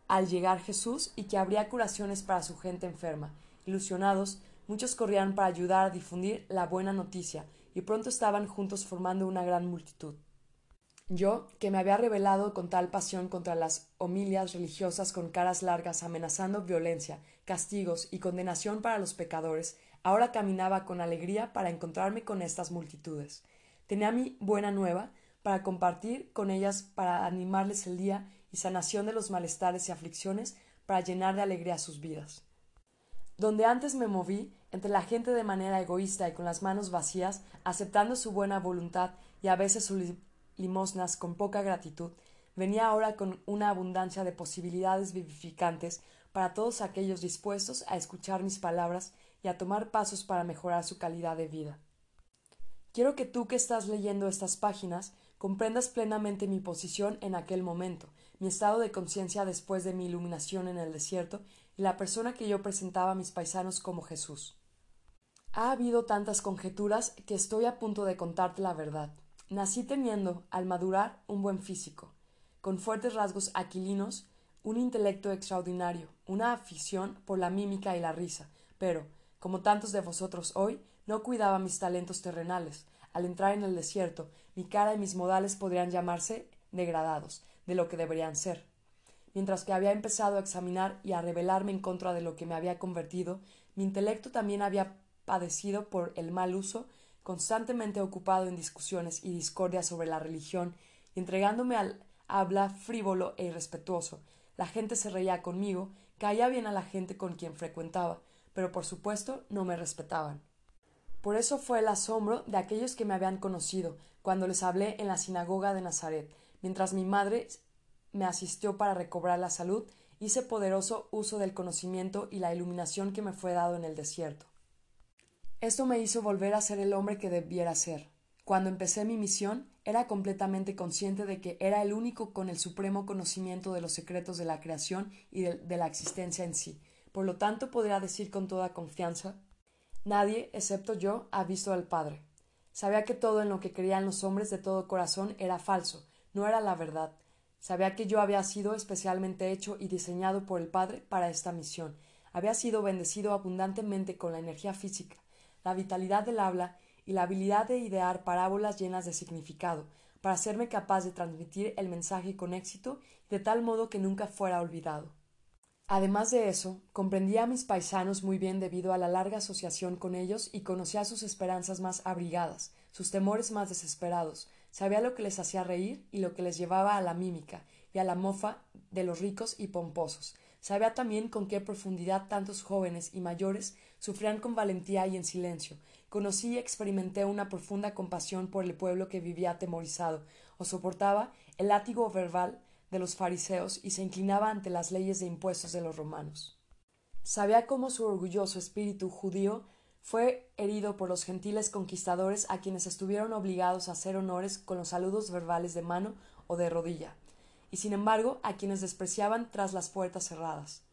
al llegar Jesús y que habría curaciones para su gente enferma. Ilusionados, muchos corrían para ayudar a difundir la buena noticia, y pronto estaban juntos formando una gran multitud. Yo, que me había rebelado con tal pasión contra las homilias religiosas con caras largas amenazando violencia, castigos y condenación para los pecadores, ahora caminaba con alegría para encontrarme con estas multitudes. Tenía mi buena nueva para compartir con ellas, para animarles el día y sanación de los malestares y aflicciones, para llenar de alegría sus vidas. Donde antes me moví, entre la gente de manera egoísta y con las manos vacías, aceptando su buena voluntad y a veces su limosnas con poca gratitud, venía ahora con una abundancia de posibilidades vivificantes para todos aquellos dispuestos a escuchar mis palabras y a tomar pasos para mejorar su calidad de vida. Quiero que tú que estás leyendo estas páginas comprendas plenamente mi posición en aquel momento, mi estado de conciencia después de mi iluminación en el desierto y la persona que yo presentaba a mis paisanos como Jesús. Ha habido tantas conjeturas que estoy a punto de contarte la verdad. Nací teniendo, al madurar, un buen físico, con fuertes rasgos aquilinos, un intelecto extraordinario, una afición por la mímica y la risa, pero, como tantos de vosotros hoy, no cuidaba mis talentos terrenales. Al entrar en el desierto, mi cara y mis modales podrían llamarse degradados, de lo que deberían ser. Mientras que había empezado a examinar y a rebelarme en contra de lo que me había convertido, mi intelecto también había padecido por el mal uso constantemente ocupado en discusiones y discordia sobre la religión y entregándome al habla frívolo e irrespetuoso. La gente se reía conmigo, caía bien a la gente con quien frecuentaba, pero por supuesto no me respetaban. Por eso fue el asombro de aquellos que me habían conocido cuando les hablé en la sinagoga de Nazaret, mientras mi madre me asistió para recobrar la salud, hice poderoso uso del conocimiento y la iluminación que me fue dado en el desierto. Esto me hizo volver a ser el hombre que debiera ser. Cuando empecé mi misión, era completamente consciente de que era el único con el supremo conocimiento de los secretos de la creación y de, la existencia en sí. Por lo tanto, podría decir con toda confianza Nadie, excepto yo, ha visto al Padre. Sabía que todo en lo que creían los hombres de todo corazón era falso, no era la verdad. Sabía que yo había sido especialmente hecho y diseñado por el Padre para esta misión. Había sido bendecido abundantemente con la energía física, la vitalidad del habla y la habilidad de idear parábolas llenas de significado, para hacerme capaz de transmitir el mensaje con éxito de tal modo que nunca fuera olvidado. Además de eso, comprendía a mis paisanos muy bien debido a la larga asociación con ellos y conocía sus esperanzas más abrigadas, sus temores más desesperados, sabía lo que les hacía reír y lo que les llevaba a la mímica y a la mofa de los ricos y pomposos, Sabía también con qué profundidad tantos jóvenes y mayores sufrían con valentía y en silencio. Conocí y experimenté una profunda compasión por el pueblo que vivía atemorizado, o soportaba el látigo verbal de los fariseos y se inclinaba ante las leyes de impuestos de los romanos. Sabía cómo su orgulloso espíritu judío fue herido por los gentiles conquistadores a quienes estuvieron obligados a hacer honores con los saludos verbales de mano o de rodilla, y sin embargo a quienes despreciaban tras las puertas cerradas.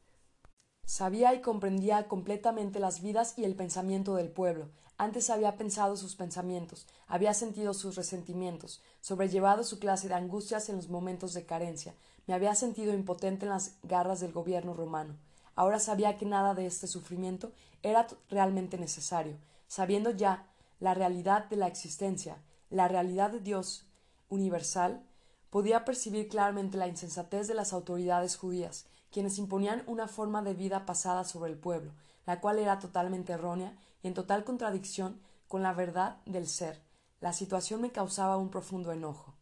Sabía y comprendía completamente las vidas y el pensamiento del pueblo. Antes había pensado sus pensamientos, había sentido sus resentimientos, sobrellevado su clase de angustias en los momentos de carencia, me había sentido impotente en las garras del gobierno romano. Ahora sabía que nada de este sufrimiento era realmente necesario, sabiendo ya la realidad de la existencia, la realidad de Dios universal, podía percibir claramente la insensatez de las autoridades judías, quienes imponían una forma de vida pasada sobre el pueblo, la cual era totalmente errónea y en total contradicción con la verdad del ser. La situación me causaba un profundo enojo.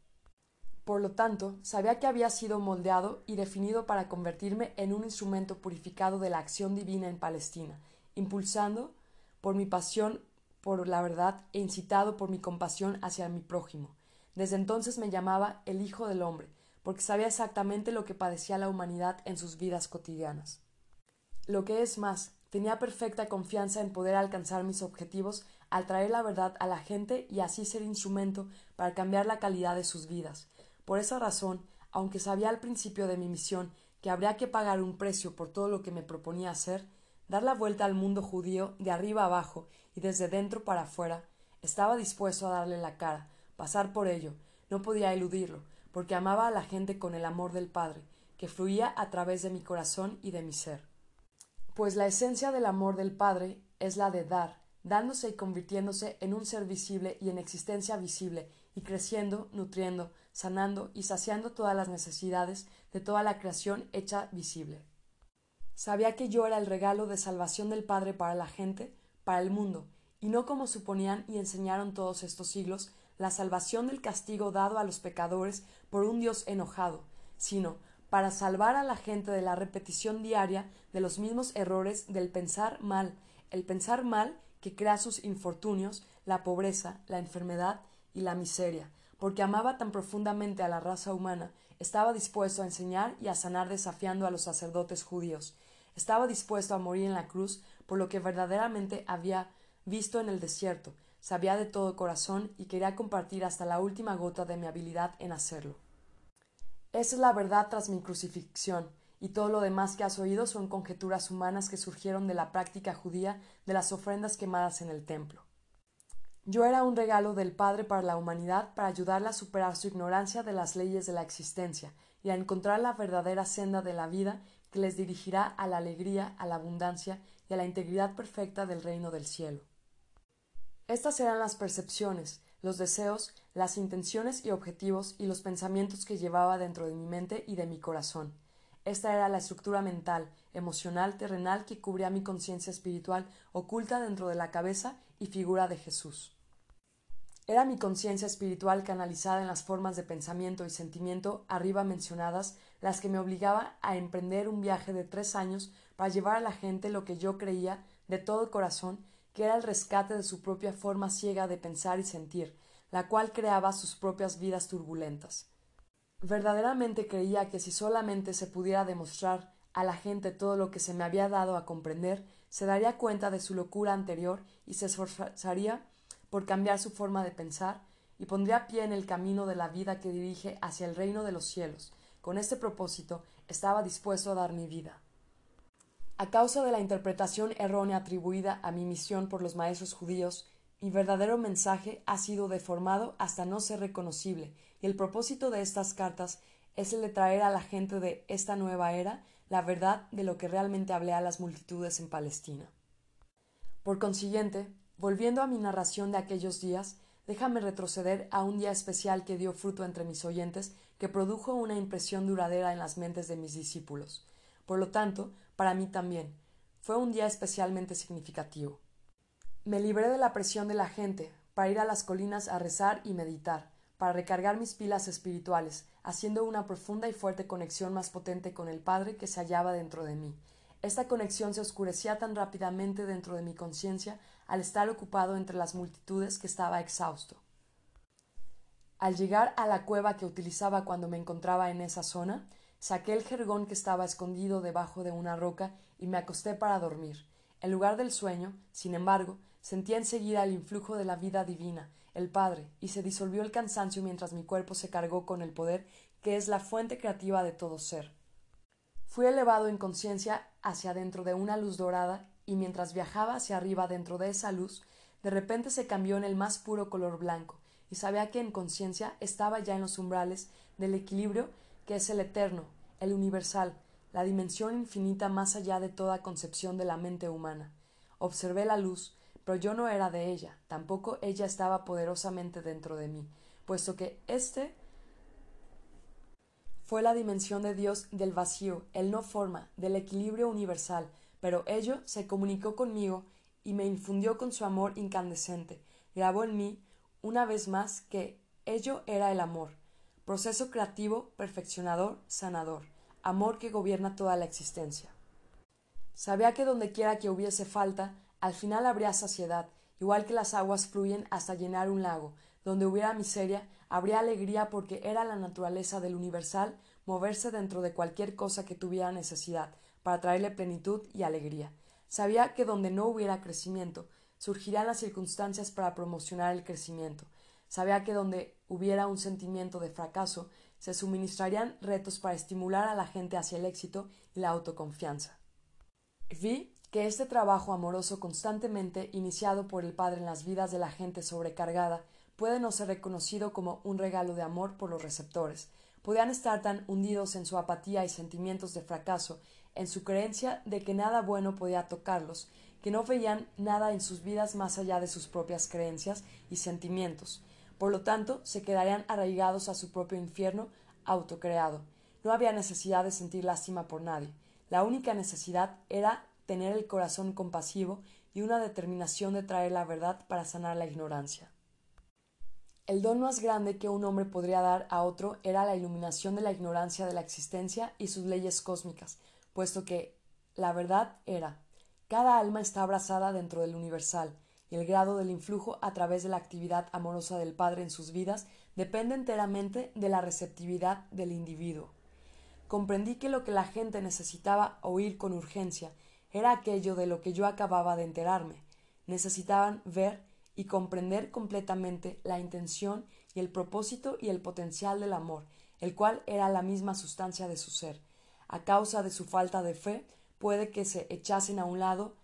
Por lo tanto, sabía que había sido moldeado y definido para convertirme en un instrumento purificado de la acción divina en Palestina, impulsando por mi pasión por la verdad e incitado por mi compasión hacia mi prójimo. Desde entonces me llamaba el Hijo del Hombre, porque sabía exactamente lo que padecía la humanidad en sus vidas cotidianas. Lo que es más, tenía perfecta confianza en poder alcanzar mis objetivos al traer la verdad a la gente y así ser instrumento para cambiar la calidad de sus vidas, por esa razón, aunque sabía al principio de mi misión que habría que pagar un precio por todo lo que me proponía hacer, dar la vuelta al mundo judío de arriba abajo y desde dentro para afuera, estaba dispuesto a darle la cara, pasar por ello, no podía eludirlo, porque amaba a la gente con el amor del Padre, que fluía a través de mi corazón y de mi ser. Pues la esencia del amor del Padre es la de dar, dándose y convirtiéndose en un ser visible y en existencia visible, y creciendo, nutriendo, sanando y saciando todas las necesidades de toda la creación hecha visible. Sabía que yo era el regalo de salvación del Padre para la gente, para el mundo, y no como suponían y enseñaron todos estos siglos, la salvación del castigo dado a los pecadores por un Dios enojado, sino para salvar a la gente de la repetición diaria de los mismos errores del pensar mal, el pensar mal que crea sus infortunios, la pobreza, la enfermedad y la miseria, porque amaba tan profundamente a la raza humana, estaba dispuesto a enseñar y a sanar desafiando a los sacerdotes judíos. Estaba dispuesto a morir en la cruz por lo que verdaderamente había visto en el desierto, sabía de todo corazón y quería compartir hasta la última gota de mi habilidad en hacerlo. Esa es la verdad tras mi crucifixión, y todo lo demás que has oído son conjeturas humanas que surgieron de la práctica judía de las ofrendas quemadas en el templo. Yo era un regalo del Padre para la humanidad para ayudarla a superar su ignorancia de las leyes de la existencia y a encontrar la verdadera senda de la vida que les dirigirá a la alegría, a la abundancia y a la integridad perfecta del reino del cielo. Estas eran las percepciones, los deseos, las intenciones y objetivos y los pensamientos que llevaba dentro de mi mente y de mi corazón. Esta era la estructura mental, emocional, terrenal que cubría mi conciencia espiritual oculta dentro de la cabeza y figura de Jesús. Era mi conciencia espiritual canalizada en las formas de pensamiento y sentimiento arriba mencionadas las que me obligaba a emprender un viaje de tres años para llevar a la gente lo que yo creía de todo corazón que era el rescate de su propia forma ciega de pensar y sentir, la cual creaba sus propias vidas turbulentas. Verdaderamente creía que si solamente se pudiera demostrar a la gente todo lo que se me había dado a comprender, se daría cuenta de su locura anterior y se esforzaría por cambiar su forma de pensar y pondría pie en el camino de la vida que dirige hacia el reino de los cielos. Con este propósito estaba dispuesto a dar mi vida. A causa de la interpretación errónea atribuida a mi misión por los maestros judíos, mi verdadero mensaje ha sido deformado hasta no ser reconocible, y el propósito de estas cartas es el de traer a la gente de esta nueva era la verdad de lo que realmente hablé a las multitudes en Palestina. Por consiguiente, Volviendo a mi narración de aquellos días, déjame retroceder a un día especial que dio fruto entre mis oyentes, que produjo una impresión duradera en las mentes de mis discípulos. Por lo tanto, para mí también, fue un día especialmente significativo. Me libré de la presión de la gente, para ir a las colinas a rezar y meditar, para recargar mis pilas espirituales, haciendo una profunda y fuerte conexión más potente con el Padre que se hallaba dentro de mí. Esta conexión se oscurecía tan rápidamente dentro de mi conciencia al estar ocupado entre las multitudes que estaba exhausto. Al llegar a la cueva que utilizaba cuando me encontraba en esa zona, saqué el jergón que estaba escondido debajo de una roca y me acosté para dormir. En lugar del sueño, sin embargo, sentía enseguida el influjo de la vida divina, el Padre, y se disolvió el cansancio mientras mi cuerpo se cargó con el poder que es la fuente creativa de todo ser. Fui elevado en conciencia hacia dentro de una luz dorada y mientras viajaba hacia arriba dentro de esa luz, de repente se cambió en el más puro color blanco, y sabía que en conciencia estaba ya en los umbrales del equilibrio que es el eterno, el universal, la dimensión infinita más allá de toda concepción de la mente humana. Observé la luz, pero yo no era de ella, tampoco ella estaba poderosamente dentro de mí, puesto que éste fue la dimensión de Dios del vacío, el no forma, del equilibrio universal, pero ello se comunicó conmigo y me infundió con su amor incandescente, grabó en mí, una vez más, que ello era el amor, proceso creativo, perfeccionador, sanador, amor que gobierna toda la existencia. Sabía que donde quiera que hubiese falta, al final habría saciedad, igual que las aguas fluyen hasta llenar un lago, donde hubiera miseria, habría alegría porque era la naturaleza del universal moverse dentro de cualquier cosa que tuviera necesidad, para traerle plenitud y alegría. Sabía que donde no hubiera crecimiento, surgirían las circunstancias para promocionar el crecimiento. Sabía que donde hubiera un sentimiento de fracaso, se suministrarían retos para estimular a la gente hacia el éxito y la autoconfianza. Vi que este trabajo amoroso constantemente iniciado por el Padre en las vidas de la gente sobrecargada puede no ser reconocido como un regalo de amor por los receptores. Podían estar tan hundidos en su apatía y sentimientos de fracaso, en su creencia de que nada bueno podía tocarlos, que no veían nada en sus vidas más allá de sus propias creencias y sentimientos. Por lo tanto, se quedarían arraigados a su propio infierno autocreado. No había necesidad de sentir lástima por nadie. La única necesidad era tener el corazón compasivo y una determinación de traer la verdad para sanar la ignorancia. El don más grande que un hombre podría dar a otro era la iluminación de la ignorancia de la existencia y sus leyes cósmicas, puesto que la verdad era cada alma está abrazada dentro del universal, y el grado del influjo a través de la actividad amorosa del Padre en sus vidas depende enteramente de la receptividad del individuo. Comprendí que lo que la gente necesitaba oír con urgencia era aquello de lo que yo acababa de enterarme. Necesitaban ver y comprender completamente la intención y el propósito y el potencial del amor, el cual era la misma sustancia de su ser. A causa de su falta de fe, puede que se echasen a un lado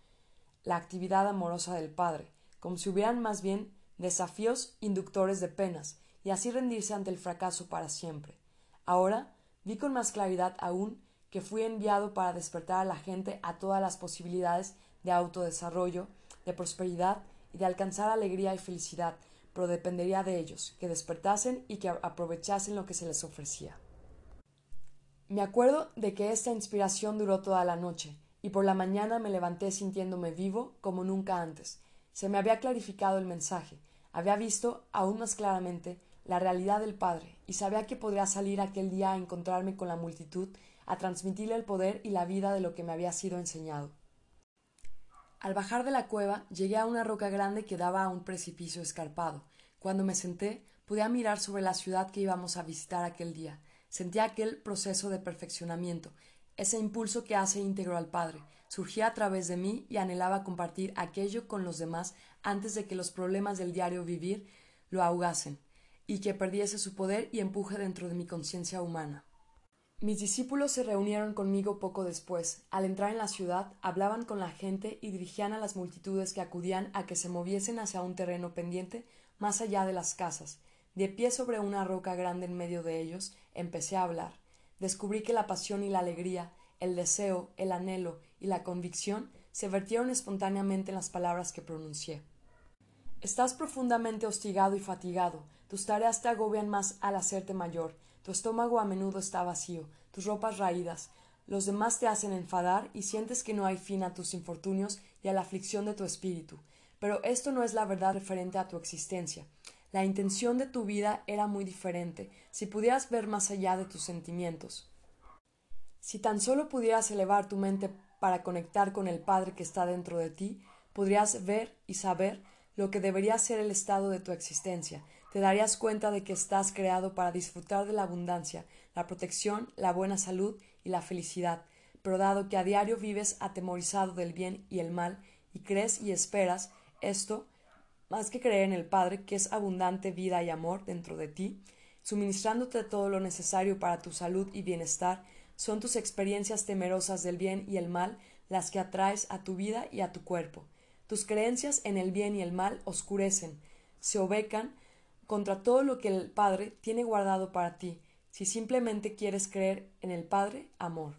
la actividad amorosa del Padre, como si hubieran más bien desafíos inductores de penas, y así rendirse ante el fracaso para siempre. Ahora vi con más claridad aún que fui enviado para despertar a la gente a todas las posibilidades de autodesarrollo, de prosperidad y de alcanzar alegría y felicidad, pero dependería de ellos, que despertasen y que aprovechasen lo que se les ofrecía. Me acuerdo de que esta inspiración duró toda la noche, y por la mañana me levanté sintiéndome vivo como nunca antes. Se me había clarificado el mensaje, había visto aún más claramente la realidad del Padre, y sabía que podría salir aquel día a encontrarme con la multitud, a transmitirle el poder y la vida de lo que me había sido enseñado. Al bajar de la cueva llegué a una roca grande que daba a un precipicio escarpado. Cuando me senté, podía mirar sobre la ciudad que íbamos a visitar aquel día. Sentía aquel proceso de perfeccionamiento, ese impulso que hace íntegro al Padre. Surgía a través de mí y anhelaba compartir aquello con los demás antes de que los problemas del diario vivir lo ahogasen y que perdiese su poder y empuje dentro de mi conciencia humana. Mis discípulos se reunieron conmigo poco después. Al entrar en la ciudad, hablaban con la gente y dirigían a las multitudes que acudían a que se moviesen hacia un terreno pendiente más allá de las casas. De pie sobre una roca grande en medio de ellos, empecé a hablar. Descubrí que la pasión y la alegría, el deseo, el anhelo y la convicción se vertieron espontáneamente en las palabras que pronuncié. Estás profundamente hostigado y fatigado, tus tareas te agobian más al hacerte mayor, tu estómago a menudo está vacío, tus ropas raídas, los demás te hacen enfadar y sientes que no hay fin a tus infortunios y a la aflicción de tu espíritu. Pero esto no es la verdad referente a tu existencia. La intención de tu vida era muy diferente, si pudieras ver más allá de tus sentimientos. Si tan solo pudieras elevar tu mente para conectar con el Padre que está dentro de ti, podrías ver y saber lo que debería ser el estado de tu existencia. Te darías cuenta de que estás creado para disfrutar de la abundancia, la protección, la buena salud y la felicidad, pero dado que a diario vives atemorizado del bien y el mal, y crees y esperas esto, más que creer en el Padre, que es abundante vida y amor dentro de ti, suministrándote todo lo necesario para tu salud y bienestar, son tus experiencias temerosas del bien y el mal las que atraes a tu vida y a tu cuerpo. Tus creencias en el bien y el mal oscurecen, se obecan contra todo lo que el Padre tiene guardado para ti, si simplemente quieres creer en el Padre amor.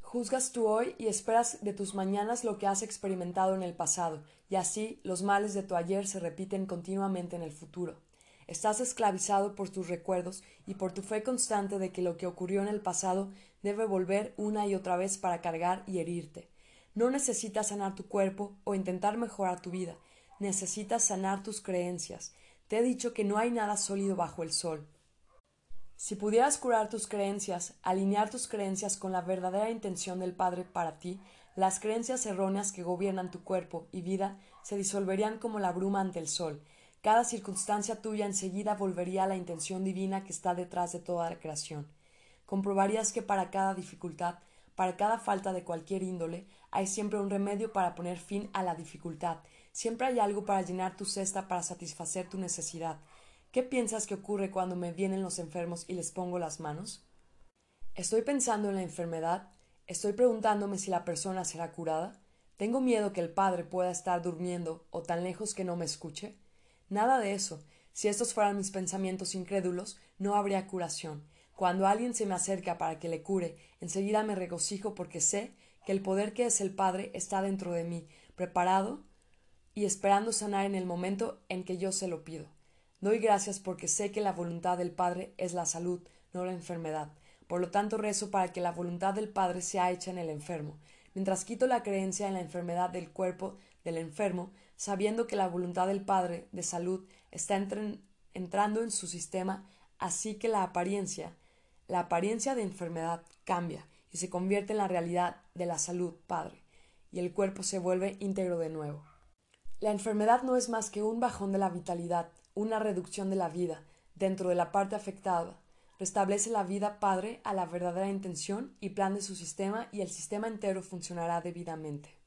Juzgas tú hoy y esperas de tus mañanas lo que has experimentado en el pasado, y así los males de tu ayer se repiten continuamente en el futuro. Estás esclavizado por tus recuerdos y por tu fe constante de que lo que ocurrió en el pasado debe volver una y otra vez para cargar y herirte. No necesitas sanar tu cuerpo o intentar mejorar tu vida, necesitas sanar tus creencias. Te he dicho que no hay nada sólido bajo el sol. Si pudieras curar tus creencias, alinear tus creencias con la verdadera intención del Padre para ti, las creencias erróneas que gobiernan tu cuerpo y vida se disolverían como la bruma ante el sol, cada circunstancia tuya enseguida volvería a la intención divina que está detrás de toda la creación. Comprobarías que para cada dificultad, para cada falta de cualquier índole, hay siempre un remedio para poner fin a la dificultad, siempre hay algo para llenar tu cesta para satisfacer tu necesidad. ¿Qué piensas que ocurre cuando me vienen los enfermos y les pongo las manos? ¿Estoy pensando en la enfermedad? ¿Estoy preguntándome si la persona será curada? ¿Tengo miedo que el padre pueda estar durmiendo o tan lejos que no me escuche? Nada de eso. Si estos fueran mis pensamientos incrédulos, no habría curación. Cuando alguien se me acerca para que le cure, enseguida me regocijo porque sé que el poder que es el Padre está dentro de mí, preparado y esperando sanar en el momento en que yo se lo pido. Doy gracias porque sé que la voluntad del Padre es la salud, no la enfermedad. Por lo tanto rezo para que la voluntad del Padre sea hecha en el enfermo. Mientras quito la creencia en la enfermedad del cuerpo del enfermo, sabiendo que la voluntad del Padre de salud está entrando en su sistema, así que la apariencia, la apariencia de enfermedad cambia y se convierte en la realidad de la salud Padre, y el cuerpo se vuelve íntegro de nuevo. La enfermedad no es más que un bajón de la vitalidad, una reducción de la vida, dentro de la parte afectada. Restablece la vida Padre a la verdadera intención y plan de su sistema y el sistema entero funcionará debidamente.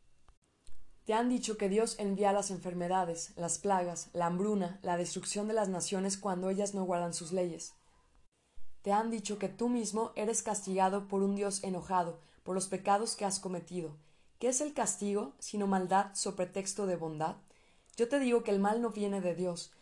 Te han dicho que Dios envía las enfermedades, las plagas, la hambruna, la destrucción de las naciones cuando ellas no guardan sus leyes. Te han dicho que tú mismo eres castigado por un Dios enojado por los pecados que has cometido. ¿Qué es el castigo sino maldad sobre pretexto de bondad? Yo te digo que el mal no viene de Dios.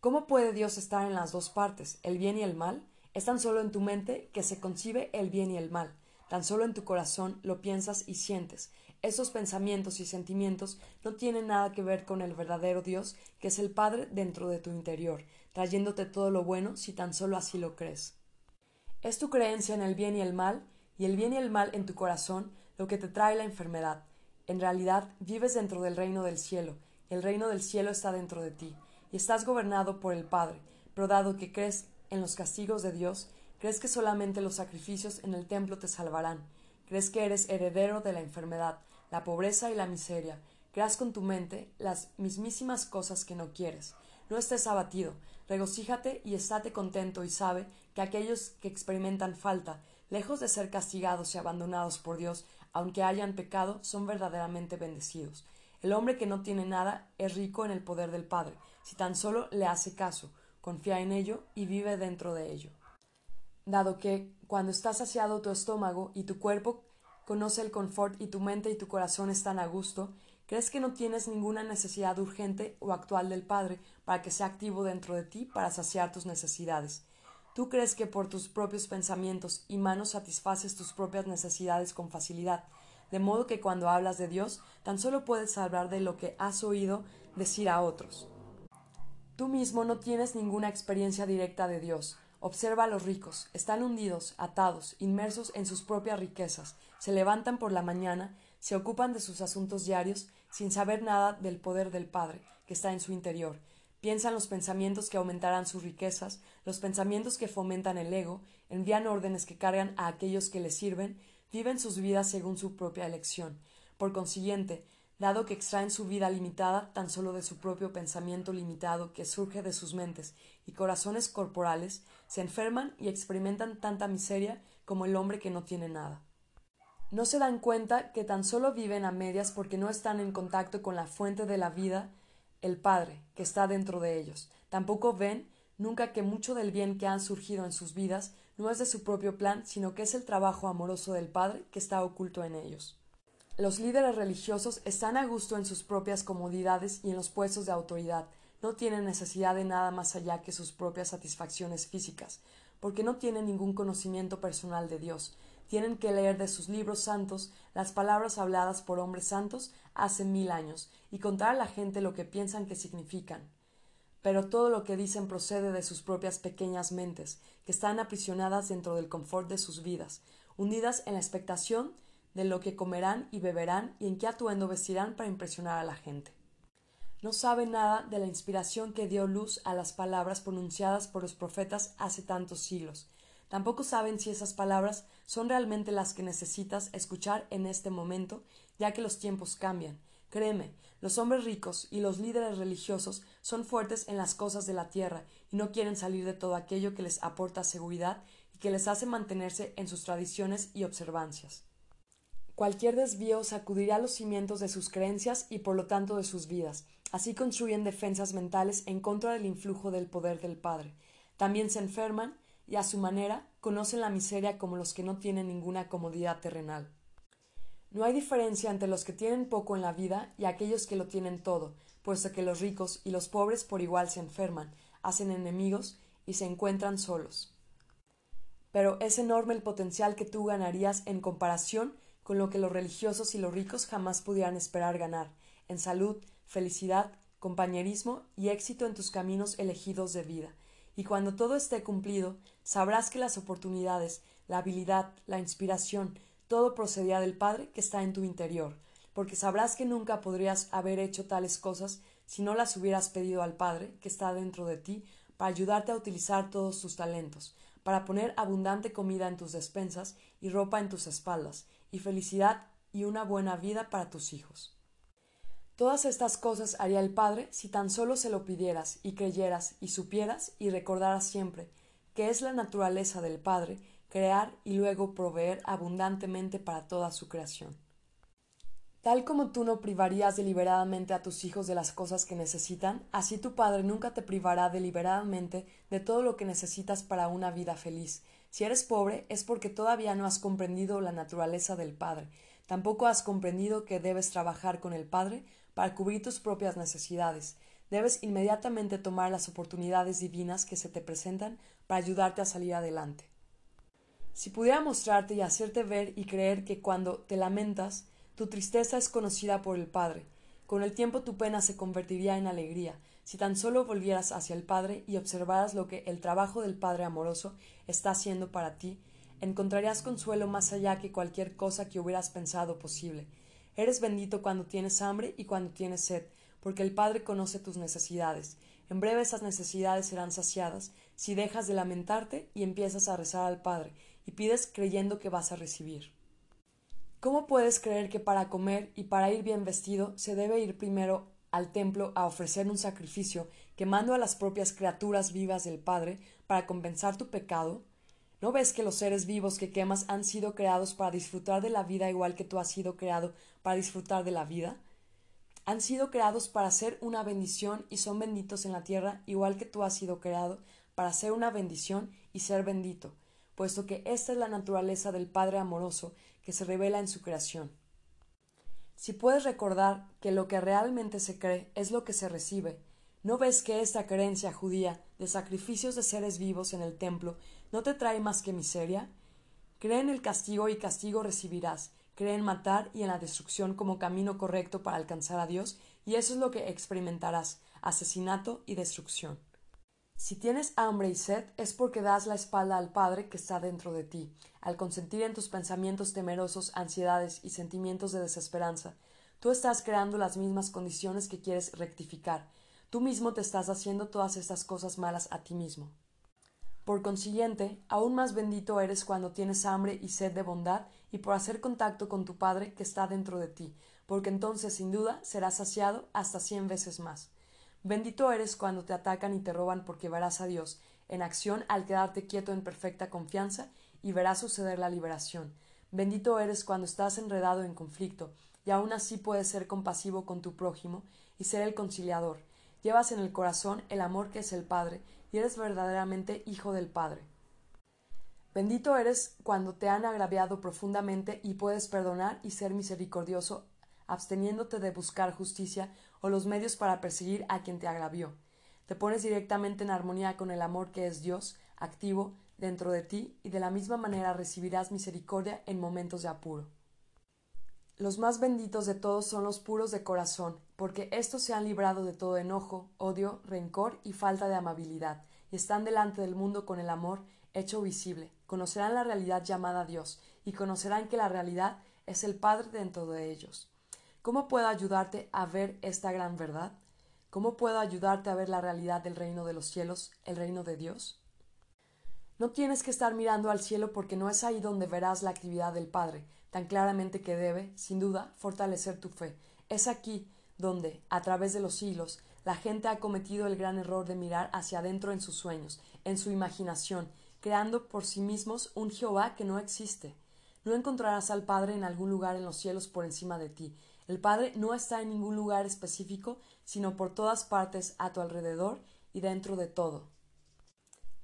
¿Cómo puede Dios estar en las dos partes, el bien y el mal? Es tan solo en tu mente que se concibe el bien y el mal. Tan solo en tu corazón lo piensas y sientes. Esos pensamientos y sentimientos no tienen nada que ver con el verdadero Dios, que es el Padre dentro de tu interior, trayéndote todo lo bueno si tan solo así lo crees. Es tu creencia en el bien y el mal, y el bien y el mal en tu corazón, lo que te trae la enfermedad. En realidad vives dentro del reino del cielo, el reino del cielo está dentro de ti, y estás gobernado por el Padre, pero dado que crees en los castigos de Dios, crees que solamente los sacrificios en el templo te salvarán, crees que eres heredero de la enfermedad, la pobreza y la miseria. Creas con tu mente las mismísimas cosas que no quieres. No estés abatido, regocíjate y estate contento y sabe que aquellos que experimentan falta, lejos de ser castigados y abandonados por Dios, aunque hayan pecado, son verdaderamente bendecidos. El hombre que no tiene nada es rico en el poder del Padre, si tan solo le hace caso, confía en ello y vive dentro de ello. Dado que, cuando está saciado tu estómago y tu cuerpo conoce el confort y tu mente y tu corazón están a gusto, crees que no tienes ninguna necesidad urgente o actual del Padre para que sea activo dentro de ti para saciar tus necesidades. Tú crees que por tus propios pensamientos y manos satisfaces tus propias necesidades con facilidad, de modo que cuando hablas de Dios tan solo puedes hablar de lo que has oído decir a otros. Tú mismo no tienes ninguna experiencia directa de Dios, Observa a los ricos, están hundidos, atados, inmersos en sus propias riquezas, se levantan por la mañana, se ocupan de sus asuntos diarios, sin saber nada del poder del Padre, que está en su interior. piensan los pensamientos que aumentarán sus riquezas, los pensamientos que fomentan el ego, envían órdenes que cargan a aquellos que les sirven, viven sus vidas según su propia elección. Por consiguiente, dado que extraen su vida limitada tan solo de su propio pensamiento limitado que surge de sus mentes y corazones corporales, se enferman y experimentan tanta miseria como el hombre que no tiene nada. No se dan cuenta que tan solo viven a medias porque no están en contacto con la fuente de la vida, el Padre, que está dentro de ellos. Tampoco ven nunca que mucho del bien que han surgido en sus vidas no es de su propio plan, sino que es el trabajo amoroso del Padre que está oculto en ellos. Los líderes religiosos están a gusto en sus propias comodidades y en los puestos de autoridad, no tienen necesidad de nada más allá que sus propias satisfacciones físicas, porque no tienen ningún conocimiento personal de Dios. Tienen que leer de sus libros santos las palabras habladas por hombres santos hace mil años y contar a la gente lo que piensan que significan. Pero todo lo que dicen procede de sus propias pequeñas mentes, que están aprisionadas dentro del confort de sus vidas, hundidas en la expectación de lo que comerán y beberán y en qué atuendo vestirán para impresionar a la gente. No saben nada de la inspiración que dio luz a las palabras pronunciadas por los profetas hace tantos siglos. Tampoco saben si esas palabras son realmente las que necesitas escuchar en este momento, ya que los tiempos cambian. Créeme, los hombres ricos y los líderes religiosos son fuertes en las cosas de la tierra y no quieren salir de todo aquello que les aporta seguridad y que les hace mantenerse en sus tradiciones y observancias. Cualquier desvío sacudirá los cimientos de sus creencias y por lo tanto de sus vidas. Así construyen defensas mentales en contra del influjo del poder del Padre. También se enferman y a su manera conocen la miseria como los que no tienen ninguna comodidad terrenal. No hay diferencia entre los que tienen poco en la vida y aquellos que lo tienen todo, puesto que los ricos y los pobres por igual se enferman, hacen enemigos y se encuentran solos. Pero es enorme el potencial que tú ganarías en comparación con lo que los religiosos y los ricos jamás pudieran esperar ganar, en salud, felicidad, compañerismo y éxito en tus caminos elegidos de vida. Y cuando todo esté cumplido, sabrás que las oportunidades, la habilidad, la inspiración, todo procedía del Padre que está en tu interior, porque sabrás que nunca podrías haber hecho tales cosas si no las hubieras pedido al Padre que está dentro de ti para ayudarte a utilizar todos tus talentos, para poner abundante comida en tus despensas y ropa en tus espaldas, y felicidad y una buena vida para tus hijos. Todas estas cosas haría el Padre si tan solo se lo pidieras y creyeras y supieras y recordaras siempre que es la naturaleza del Padre crear y luego proveer abundantemente para toda su creación. Tal como tú no privarías deliberadamente a tus hijos de las cosas que necesitan, así tu Padre nunca te privará deliberadamente de todo lo que necesitas para una vida feliz, si eres pobre es porque todavía no has comprendido la naturaleza del Padre. Tampoco has comprendido que debes trabajar con el Padre para cubrir tus propias necesidades. Debes inmediatamente tomar las oportunidades divinas que se te presentan para ayudarte a salir adelante. Si pudiera mostrarte y hacerte ver y creer que cuando te lamentas, tu tristeza es conocida por el Padre, con el tiempo tu pena se convertiría en alegría, si tan solo volvieras hacia el Padre y observaras lo que el trabajo del Padre amoroso está haciendo para ti, encontrarías consuelo más allá que cualquier cosa que hubieras pensado posible. Eres bendito cuando tienes hambre y cuando tienes sed, porque el Padre conoce tus necesidades. En breve esas necesidades serán saciadas si dejas de lamentarte y empiezas a rezar al Padre y pides creyendo que vas a recibir. ¿Cómo puedes creer que para comer y para ir bien vestido se debe ir primero al templo a ofrecer un sacrificio, quemando a las propias criaturas vivas del Padre para compensar tu pecado? ¿No ves que los seres vivos que quemas han sido creados para disfrutar de la vida igual que tú has sido creado para disfrutar de la vida? Han sido creados para ser una bendición y son benditos en la tierra igual que tú has sido creado para ser una bendición y ser bendito, puesto que esta es la naturaleza del Padre amoroso que se revela en su creación. Si puedes recordar que lo que realmente se cree es lo que se recibe, ¿no ves que esta creencia judía de sacrificios de seres vivos en el templo no te trae más que miseria? Cree en el castigo y castigo recibirás, cree en matar y en la destrucción como camino correcto para alcanzar a Dios, y eso es lo que experimentarás, asesinato y destrucción. Si tienes hambre y sed es porque das la espalda al Padre que está dentro de ti, al consentir en tus pensamientos temerosos ansiedades y sentimientos de desesperanza. Tú estás creando las mismas condiciones que quieres rectificar. tú mismo te estás haciendo todas estas cosas malas a ti mismo. Por consiguiente, aún más bendito eres cuando tienes hambre y sed de bondad y por hacer contacto con tu Padre que está dentro de ti, porque entonces sin duda serás saciado hasta cien veces más. Bendito eres cuando te atacan y te roban porque verás a Dios en acción al quedarte quieto en perfecta confianza y verás suceder la liberación. Bendito eres cuando estás enredado en conflicto y aún así puedes ser compasivo con tu prójimo y ser el conciliador. Llevas en el corazón el amor que es el Padre y eres verdaderamente hijo del Padre. Bendito eres cuando te han agraviado profundamente y puedes perdonar y ser misericordioso, absteniéndote de buscar justicia o los medios para perseguir a quien te agravió. Te pones directamente en armonía con el amor que es Dios, activo dentro de ti, y de la misma manera recibirás misericordia en momentos de apuro. Los más benditos de todos son los puros de corazón, porque éstos se han librado de todo enojo, odio, rencor y falta de amabilidad, y están delante del mundo con el amor hecho visible. Conocerán la realidad llamada Dios, y conocerán que la realidad es el Padre dentro de ellos. ¿Cómo puedo ayudarte a ver esta gran verdad? ¿Cómo puedo ayudarte a ver la realidad del reino de los cielos, el reino de Dios? No tienes que estar mirando al cielo porque no es ahí donde verás la actividad del Padre, tan claramente que debe, sin duda, fortalecer tu fe. Es aquí donde, a través de los siglos, la gente ha cometido el gran error de mirar hacia adentro en sus sueños, en su imaginación, creando por sí mismos un Jehová que no existe. No encontrarás al Padre en algún lugar en los cielos por encima de ti. El Padre no está en ningún lugar específico, sino por todas partes a tu alrededor y dentro de todo.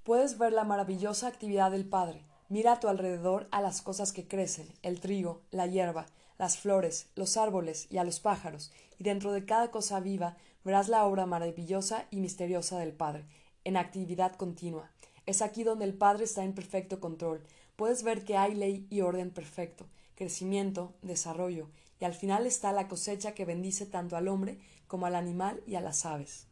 Puedes ver la maravillosa actividad del Padre, Mira a tu alrededor a las cosas que crecen, el trigo, la hierba, las flores, los árboles y a los pájaros, y dentro de cada cosa viva verás la obra maravillosa y misteriosa del Padre, en actividad continua. Es aquí donde el Padre está en perfecto control. Puedes ver que hay ley y orden perfecto, crecimiento, desarrollo, y al final está la cosecha que bendice tanto al hombre como al animal y a las aves.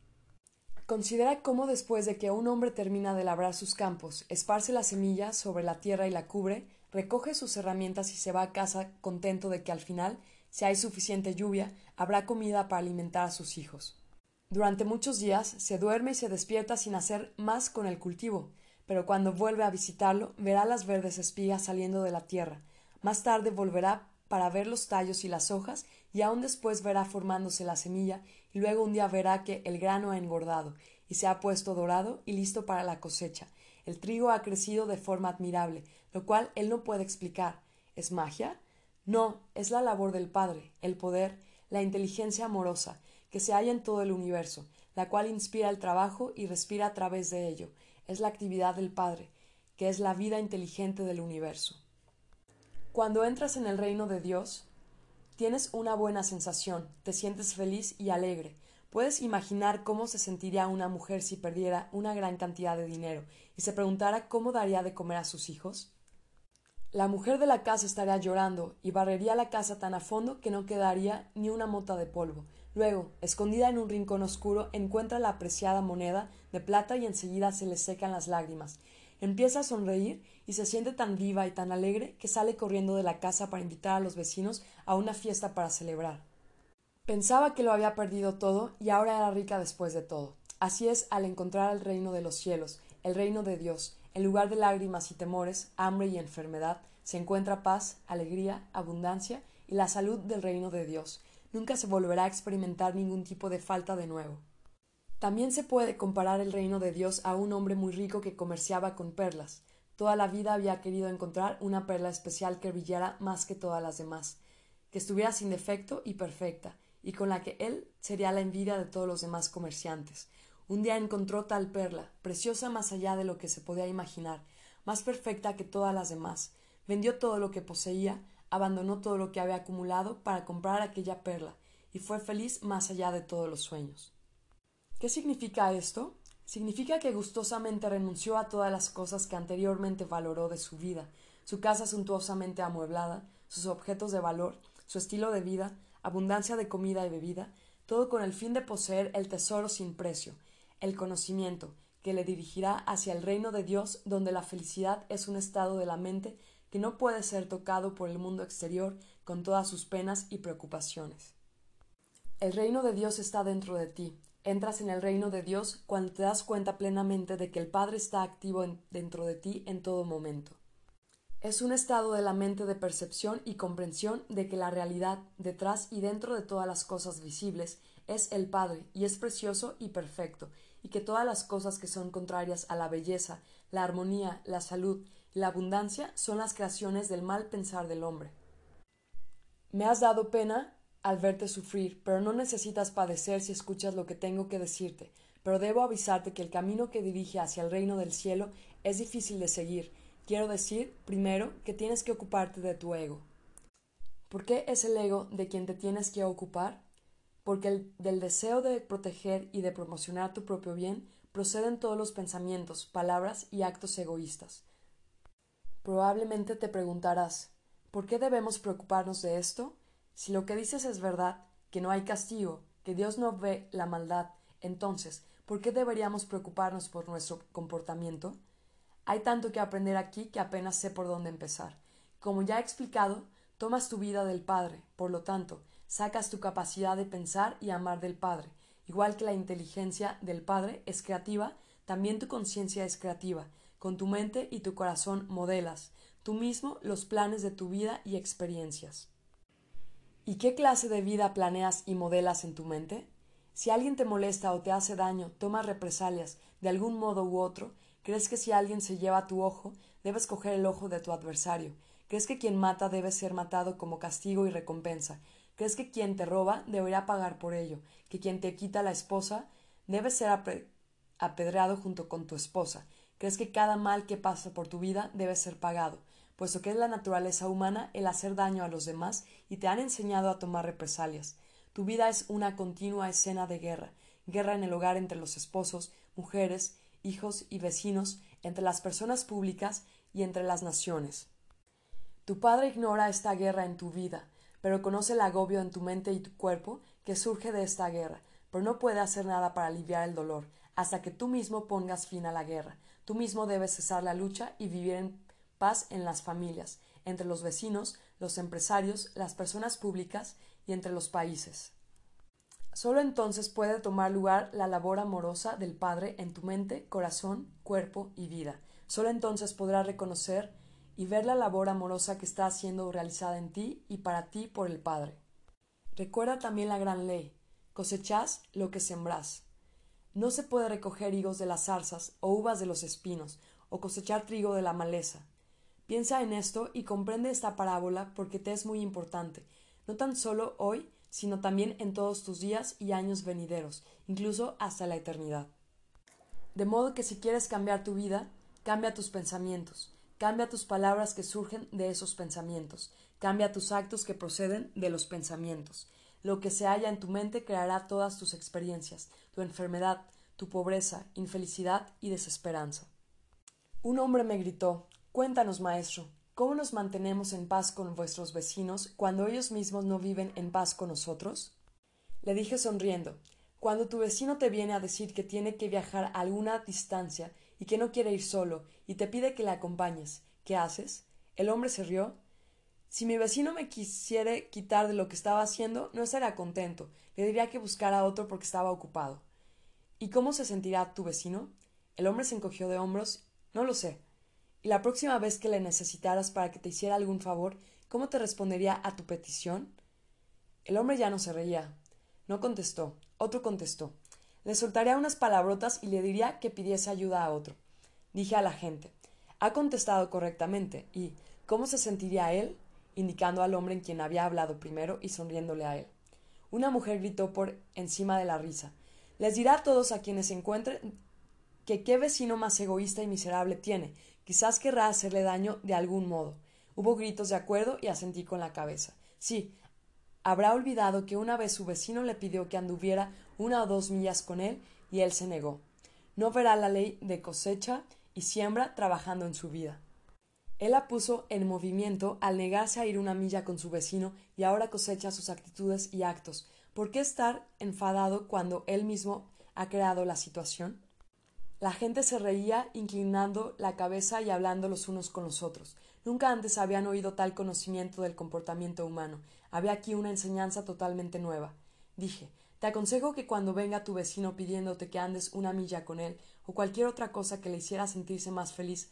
Considera cómo después de que un hombre termina de labrar sus campos, esparce la semilla sobre la tierra y la cubre, recoge sus herramientas y se va a casa contento de que al final, si hay suficiente lluvia, habrá comida para alimentar a sus hijos. Durante muchos días se duerme y se despierta sin hacer más con el cultivo, pero cuando vuelve a visitarlo verá las verdes espigas saliendo de la tierra. Más tarde volverá para ver los tallos y las hojas, y aún después verá formándose la semilla, y luego un día verá que el grano ha engordado, y se ha puesto dorado y listo para la cosecha. El trigo ha crecido de forma admirable, lo cual él no puede explicar. ¿Es magia? No, es la labor del Padre, el poder, la inteligencia amorosa, que se halla en todo el universo, la cual inspira el trabajo y respira a través de ello. Es la actividad del Padre, que es la vida inteligente del universo. Cuando entras en el reino de Dios, tienes una buena sensación, te sientes feliz y alegre. Puedes imaginar cómo se sentiría una mujer si perdiera una gran cantidad de dinero y se preguntara cómo daría de comer a sus hijos. La mujer de la casa estaría llorando y barrería la casa tan a fondo que no quedaría ni una mota de polvo. Luego, escondida en un rincón oscuro, encuentra la apreciada moneda de plata y enseguida se le secan las lágrimas. Empieza a sonreír y se siente tan viva y tan alegre que sale corriendo de la casa para invitar a los vecinos a una fiesta para celebrar. Pensaba que lo había perdido todo y ahora era rica después de todo. Así es al encontrar el reino de los cielos, el reino de Dios, en lugar de lágrimas y temores, hambre y enfermedad, se encuentra paz, alegría, abundancia y la salud del reino de Dios. Nunca se volverá a experimentar ningún tipo de falta de nuevo. También se puede comparar el reino de Dios a un hombre muy rico que comerciaba con perlas. Toda la vida había querido encontrar una perla especial que brillara más que todas las demás, que estuviera sin defecto y perfecta, y con la que él sería la envidia de todos los demás comerciantes. Un día encontró tal perla, preciosa más allá de lo que se podía imaginar, más perfecta que todas las demás. Vendió todo lo que poseía, abandonó todo lo que había acumulado para comprar aquella perla, y fue feliz más allá de todos los sueños. ¿Qué significa esto? Significa que gustosamente renunció a todas las cosas que anteriormente valoró de su vida, su casa suntuosamente amueblada, sus objetos de valor, su estilo de vida, abundancia de comida y bebida, todo con el fin de poseer el tesoro sin precio, el conocimiento, que le dirigirá hacia el reino de Dios, donde la felicidad es un estado de la mente que no puede ser tocado por el mundo exterior con todas sus penas y preocupaciones. El reino de Dios está dentro de ti, Entras en el reino de Dios cuando te das cuenta plenamente de que el Padre está activo dentro de ti en todo momento. Es un estado de la mente de percepción y comprensión de que la realidad, detrás y dentro de todas las cosas visibles, es el Padre, y es precioso y perfecto, y que todas las cosas que son contrarias a la belleza, la armonía, la salud y la abundancia son las creaciones del mal pensar del hombre. Me has dado pena al verte sufrir, pero no necesitas padecer si escuchas lo que tengo que decirte, pero debo avisarte que el camino que dirige hacia el reino del cielo es difícil de seguir. Quiero decir, primero, que tienes que ocuparte de tu ego. ¿Por qué es el ego de quien te tienes que ocupar? Porque el, del deseo de proteger y de promocionar tu propio bien proceden todos los pensamientos, palabras y actos egoístas. Probablemente te preguntarás ¿por qué debemos preocuparnos de esto? Si lo que dices es verdad, que no hay castigo, que Dios no ve la maldad, entonces, ¿por qué deberíamos preocuparnos por nuestro comportamiento? Hay tanto que aprender aquí que apenas sé por dónde empezar. Como ya he explicado, tomas tu vida del Padre, por lo tanto, sacas tu capacidad de pensar y amar del Padre. Igual que la inteligencia del Padre es creativa, también tu conciencia es creativa. Con tu mente y tu corazón modelas, tú mismo, los planes de tu vida y experiencias. ¿Y qué clase de vida planeas y modelas en tu mente? Si alguien te molesta o te hace daño, tomas represalias, de algún modo u otro, crees que si alguien se lleva tu ojo, debes coger el ojo de tu adversario, crees que quien mata debe ser matado como castigo y recompensa, crees que quien te roba debería pagar por ello, que quien te quita la esposa debe ser apedreado junto con tu esposa, crees que cada mal que pasa por tu vida debe ser pagado, puesto que es la naturaleza humana el hacer daño a los demás y te han enseñado a tomar represalias. Tu vida es una continua escena de guerra, guerra en el hogar entre los esposos, mujeres, hijos y vecinos, entre las personas públicas y entre las naciones. Tu padre ignora esta guerra en tu vida, pero conoce el agobio en tu mente y tu cuerpo que surge de esta guerra, pero no puede hacer nada para aliviar el dolor, hasta que tú mismo pongas fin a la guerra. Tú mismo debes cesar la lucha y vivir en paz en las familias, entre los vecinos, los empresarios, las personas públicas y entre los países. Solo entonces puede tomar lugar la labor amorosa del Padre en tu mente, corazón, cuerpo y vida. Solo entonces podrás reconocer y ver la labor amorosa que está siendo realizada en ti y para ti por el Padre. Recuerda también la gran ley cosechás lo que sembrás. No se puede recoger higos de las zarzas o uvas de los espinos, o cosechar trigo de la maleza. Piensa en esto y comprende esta parábola porque te es muy importante, no tan solo hoy, sino también en todos tus días y años venideros, incluso hasta la eternidad. De modo que si quieres cambiar tu vida, cambia tus pensamientos, cambia tus palabras que surgen de esos pensamientos, cambia tus actos que proceden de los pensamientos. Lo que se halla en tu mente creará todas tus experiencias, tu enfermedad, tu pobreza, infelicidad y desesperanza. Un hombre me gritó Cuéntanos, maestro, ¿cómo nos mantenemos en paz con vuestros vecinos cuando ellos mismos no viven en paz con nosotros? Le dije sonriendo, cuando tu vecino te viene a decir que tiene que viajar a alguna distancia y que no quiere ir solo y te pide que le acompañes, ¿qué haces? El hombre se rió. Si mi vecino me quisiera quitar de lo que estaba haciendo, no estaría contento. Le diría que buscara a otro porque estaba ocupado. ¿Y cómo se sentirá tu vecino? El hombre se encogió de hombros. No lo sé. Y la próxima vez que le necesitaras para que te hiciera algún favor, ¿cómo te respondería a tu petición? El hombre ya no se reía. No contestó. Otro contestó. Le soltaría unas palabrotas y le diría que pidiese ayuda a otro. Dije a la gente. Ha contestado correctamente. ¿Y cómo se sentiría él? indicando al hombre en quien había hablado primero y sonriéndole a él. Una mujer gritó por encima de la risa. Les dirá a todos a quienes se encuentren que qué vecino más egoísta y miserable tiene, Quizás querrá hacerle daño de algún modo. Hubo gritos de acuerdo y asentí con la cabeza. Sí, habrá olvidado que una vez su vecino le pidió que anduviera una o dos millas con él y él se negó. No verá la ley de cosecha y siembra trabajando en su vida. Él la puso en movimiento al negarse a ir una milla con su vecino y ahora cosecha sus actitudes y actos. ¿Por qué estar enfadado cuando él mismo ha creado la situación? La gente se reía, inclinando la cabeza y hablando los unos con los otros. Nunca antes habían oído tal conocimiento del comportamiento humano. Había aquí una enseñanza totalmente nueva. Dije, Te aconsejo que cuando venga tu vecino pidiéndote que andes una milla con él o cualquier otra cosa que le hiciera sentirse más feliz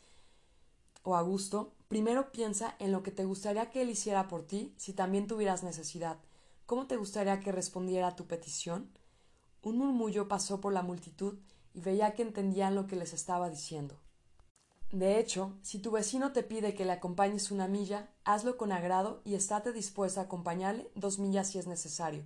o a gusto, primero piensa en lo que te gustaría que él hiciera por ti si también tuvieras necesidad. ¿Cómo te gustaría que respondiera a tu petición? Un murmullo pasó por la multitud y veía que entendían lo que les estaba diciendo. De hecho, si tu vecino te pide que le acompañes una milla, hazlo con agrado y estate dispuesta a acompañarle dos millas si es necesario.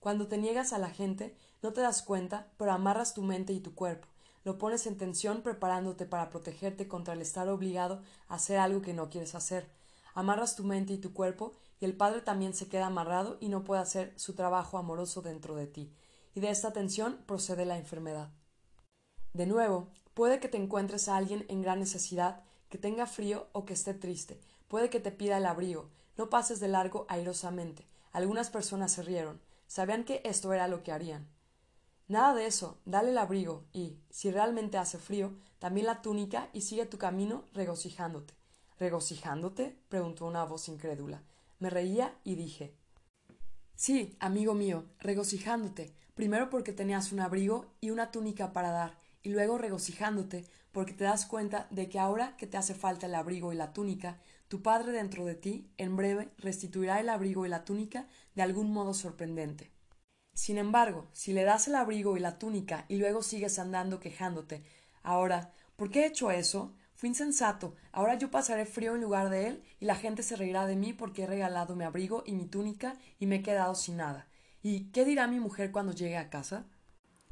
Cuando te niegas a la gente, no te das cuenta, pero amarras tu mente y tu cuerpo, lo pones en tensión preparándote para protegerte contra el estar obligado a hacer algo que no quieres hacer. Amarras tu mente y tu cuerpo, y el padre también se queda amarrado y no puede hacer su trabajo amoroso dentro de ti. Y de esta tensión procede la enfermedad. De nuevo, Puede que te encuentres a alguien en gran necesidad, que tenga frío o que esté triste. Puede que te pida el abrigo. No pases de largo airosamente. Algunas personas se rieron. Sabían que esto era lo que harían. Nada de eso. Dale el abrigo y, si realmente hace frío, también la túnica y sigue tu camino regocijándote. ¿Regocijándote? preguntó una voz incrédula. Me reía y dije Sí, amigo mío, regocijándote, primero porque tenías un abrigo y una túnica para dar, y luego regocijándote porque te das cuenta de que ahora que te hace falta el abrigo y la túnica, tu Padre dentro de ti, en breve, restituirá el abrigo y la túnica de algún modo sorprendente. Sin embargo, si le das el abrigo y la túnica y luego sigues andando quejándote, ahora, ¿por qué he hecho eso? Fui insensato. Ahora yo pasaré frío en lugar de él y la gente se reirá de mí porque he regalado mi abrigo y mi túnica y me he quedado sin nada. ¿Y qué dirá mi mujer cuando llegue a casa?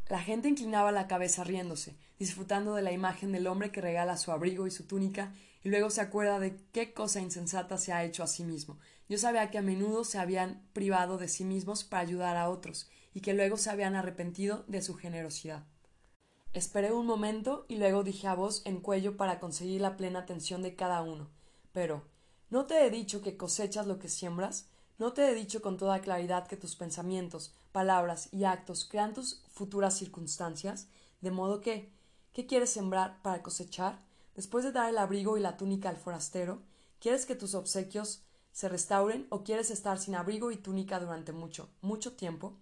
La gente inclinaba la cabeza riéndose, disfrutando de la imagen del hombre que regala su abrigo y su túnica, y luego se acuerda de qué cosa insensata se ha hecho a sí mismo. Yo sabía que a menudo se habían privado de sí mismos para ayudar a otros, y que luego se habían arrepentido de su generosidad. Esperé un momento y luego dije a voz en cuello para conseguir la plena atención de cada uno. Pero, ¿no te he dicho que cosechas lo que siembras? ¿No te he dicho con toda claridad que tus pensamientos, palabras y actos crean tus futuras circunstancias? De modo que, ¿qué quieres sembrar para cosechar? Después de dar el abrigo y la túnica al forastero, ¿quieres que tus obsequios se restauren o quieres estar sin abrigo y túnica durante mucho, mucho tiempo?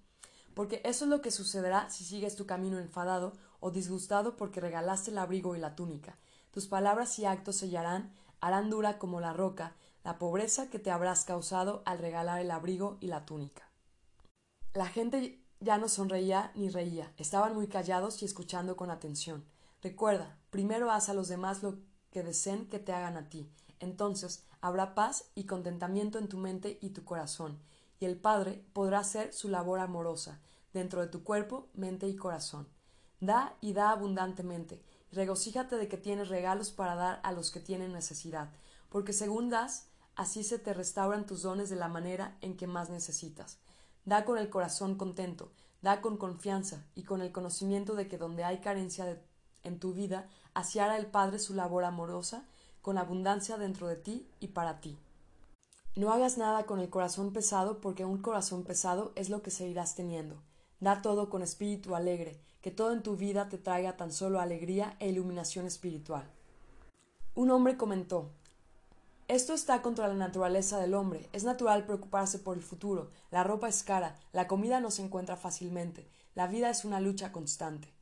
Porque eso es lo que sucederá si sigues tu camino enfadado o disgustado porque regalaste el abrigo y la túnica. Tus palabras y actos sellarán, harán dura como la roca, la pobreza que te habrás causado al regalar el abrigo y la túnica. La gente ya no sonreía ni reía, estaban muy callados y escuchando con atención. Recuerda, primero haz a los demás lo que deseen que te hagan a ti. Entonces habrá paz y contentamiento en tu mente y tu corazón, y el Padre podrá hacer su labor amorosa dentro de tu cuerpo, mente y corazón. Da y da abundantemente, y regocíjate de que tienes regalos para dar a los que tienen necesidad, porque según das, Así se te restauran tus dones de la manera en que más necesitas. Da con el corazón contento, da con confianza y con el conocimiento de que donde hay carencia en tu vida, así hará el Padre su labor amorosa, con abundancia dentro de ti y para ti. No hagas nada con el corazón pesado, porque un corazón pesado es lo que seguirás teniendo. Da todo con espíritu alegre, que todo en tu vida te traiga tan solo alegría e iluminación espiritual. Un hombre comentó esto está contra la naturaleza del hombre. Es natural preocuparse por el futuro. La ropa es cara, la comida no se encuentra fácilmente, la vida es una lucha constante.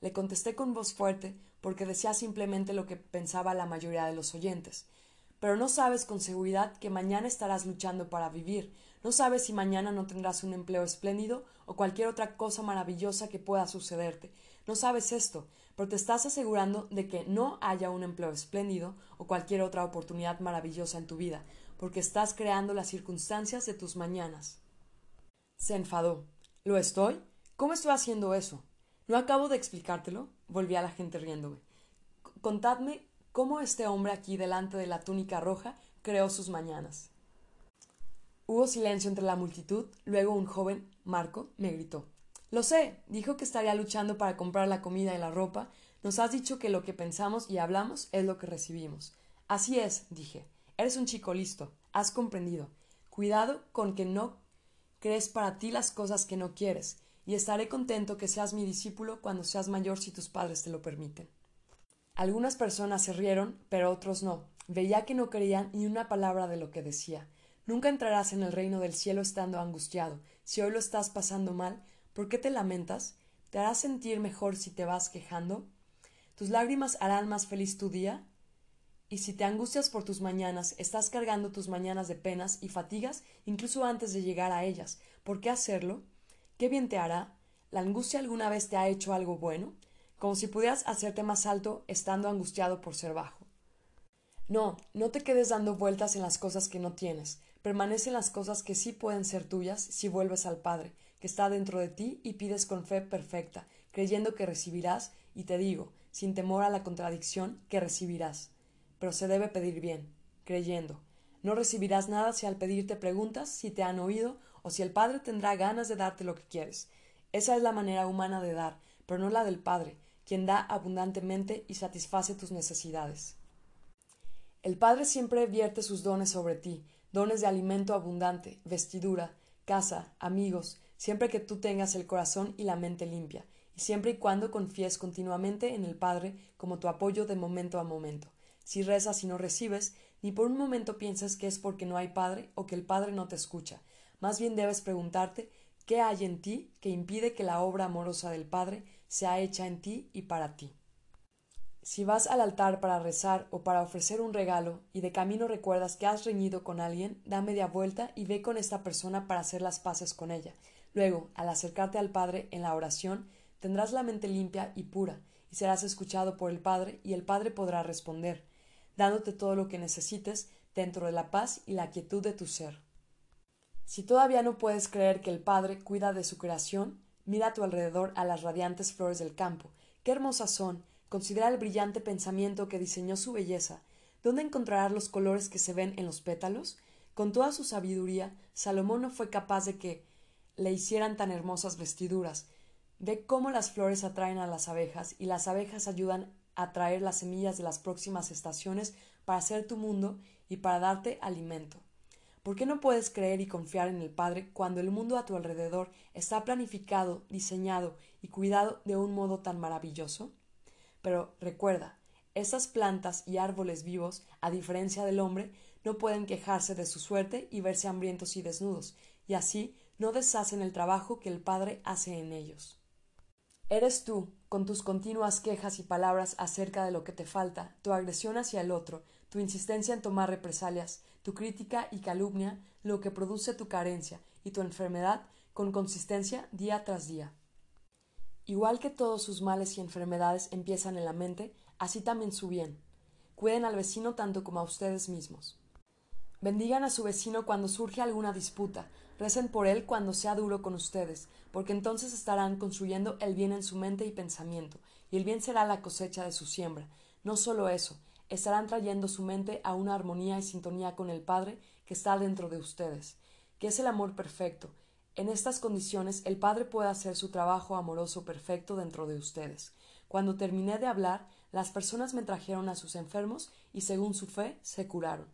Le contesté con voz fuerte, porque decía simplemente lo que pensaba la mayoría de los oyentes. Pero no sabes con seguridad que mañana estarás luchando para vivir, no sabes si mañana no tendrás un empleo espléndido o cualquier otra cosa maravillosa que pueda sucederte. No sabes esto, pero te estás asegurando de que no haya un empleo espléndido o cualquier otra oportunidad maravillosa en tu vida, porque estás creando las circunstancias de tus mañanas. Se enfadó. ¿Lo estoy? ¿Cómo estoy haciendo eso? ¿No acabo de explicártelo? Volví a la gente riéndome. Contadme cómo este hombre aquí delante de la túnica roja creó sus mañanas. Hubo silencio entre la multitud, luego un joven, Marco, me gritó. Lo sé, dijo que estaría luchando para comprar la comida y la ropa. Nos has dicho que lo que pensamos y hablamos es lo que recibimos. Así es, dije. Eres un chico listo. Has comprendido. Cuidado con que no crees para ti las cosas que no quieres, y estaré contento que seas mi discípulo cuando seas mayor si tus padres te lo permiten. Algunas personas se rieron, pero otros no. Veía que no creían ni una palabra de lo que decía. Nunca entrarás en el reino del cielo estando angustiado. Si hoy lo estás pasando mal, ¿Por qué te lamentas? ¿Te harás sentir mejor si te vas quejando? ¿Tus lágrimas harán más feliz tu día? Y si te angustias por tus mañanas, estás cargando tus mañanas de penas y fatigas incluso antes de llegar a ellas. ¿Por qué hacerlo? ¿Qué bien te hará? ¿La angustia alguna vez te ha hecho algo bueno? Como si pudieras hacerte más alto estando angustiado por ser bajo. No, no te quedes dando vueltas en las cosas que no tienes. Permanece en las cosas que sí pueden ser tuyas si vuelves al Padre, que está dentro de ti y pides con fe perfecta, creyendo que recibirás, y te digo, sin temor a la contradicción, que recibirás pero se debe pedir bien, creyendo. No recibirás nada si al pedirte preguntas si te han oído o si el Padre tendrá ganas de darte lo que quieres. Esa es la manera humana de dar, pero no la del Padre, quien da abundantemente y satisface tus necesidades. El Padre siempre vierte sus dones sobre ti, dones de alimento abundante, vestidura, casa, amigos, siempre que tú tengas el corazón y la mente limpia, y siempre y cuando confíes continuamente en el Padre como tu apoyo de momento a momento. Si rezas y no recibes, ni por un momento piensas que es porque no hay Padre o que el Padre no te escucha. Más bien debes preguntarte qué hay en ti que impide que la obra amorosa del Padre sea hecha en ti y para ti. Si vas al altar para rezar o para ofrecer un regalo y de camino recuerdas que has reñido con alguien, da media vuelta y ve con esta persona para hacer las paces con ella. Luego, al acercarte al Padre en la oración, tendrás la mente limpia y pura, y serás escuchado por el Padre, y el Padre podrá responder dándote todo lo que necesites dentro de la paz y la quietud de tu ser. Si todavía no puedes creer que el Padre cuida de su creación, mira a tu alrededor a las radiantes flores del campo. Qué hermosas son. Considera el brillante pensamiento que diseñó su belleza. ¿Dónde encontrarás los colores que se ven en los pétalos? Con toda su sabiduría, Salomón no fue capaz de que le hicieran tan hermosas vestiduras. Ve cómo las flores atraen a las abejas y las abejas ayudan atraer las semillas de las próximas estaciones para hacer tu mundo y para darte alimento. ¿Por qué no puedes creer y confiar en el Padre cuando el mundo a tu alrededor está planificado, diseñado y cuidado de un modo tan maravilloso? Pero recuerda, esas plantas y árboles vivos, a diferencia del hombre, no pueden quejarse de su suerte y verse hambrientos y desnudos, y así no deshacen el trabajo que el Padre hace en ellos. Eres tú, con tus continuas quejas y palabras acerca de lo que te falta, tu agresión hacia el otro, tu insistencia en tomar represalias, tu crítica y calumnia, lo que produce tu carencia y tu enfermedad con consistencia día tras día. Igual que todos sus males y enfermedades empiezan en la mente, así también su bien. Cuiden al vecino tanto como a ustedes mismos. Bendigan a su vecino cuando surge alguna disputa, recen por él cuando sea duro con ustedes, porque entonces estarán construyendo el bien en su mente y pensamiento, y el bien será la cosecha de su siembra. No solo eso, estarán trayendo su mente a una armonía y sintonía con el Padre que está dentro de ustedes, que es el amor perfecto. En estas condiciones el Padre puede hacer su trabajo amoroso perfecto dentro de ustedes. Cuando terminé de hablar, las personas me trajeron a sus enfermos y según su fe se curaron.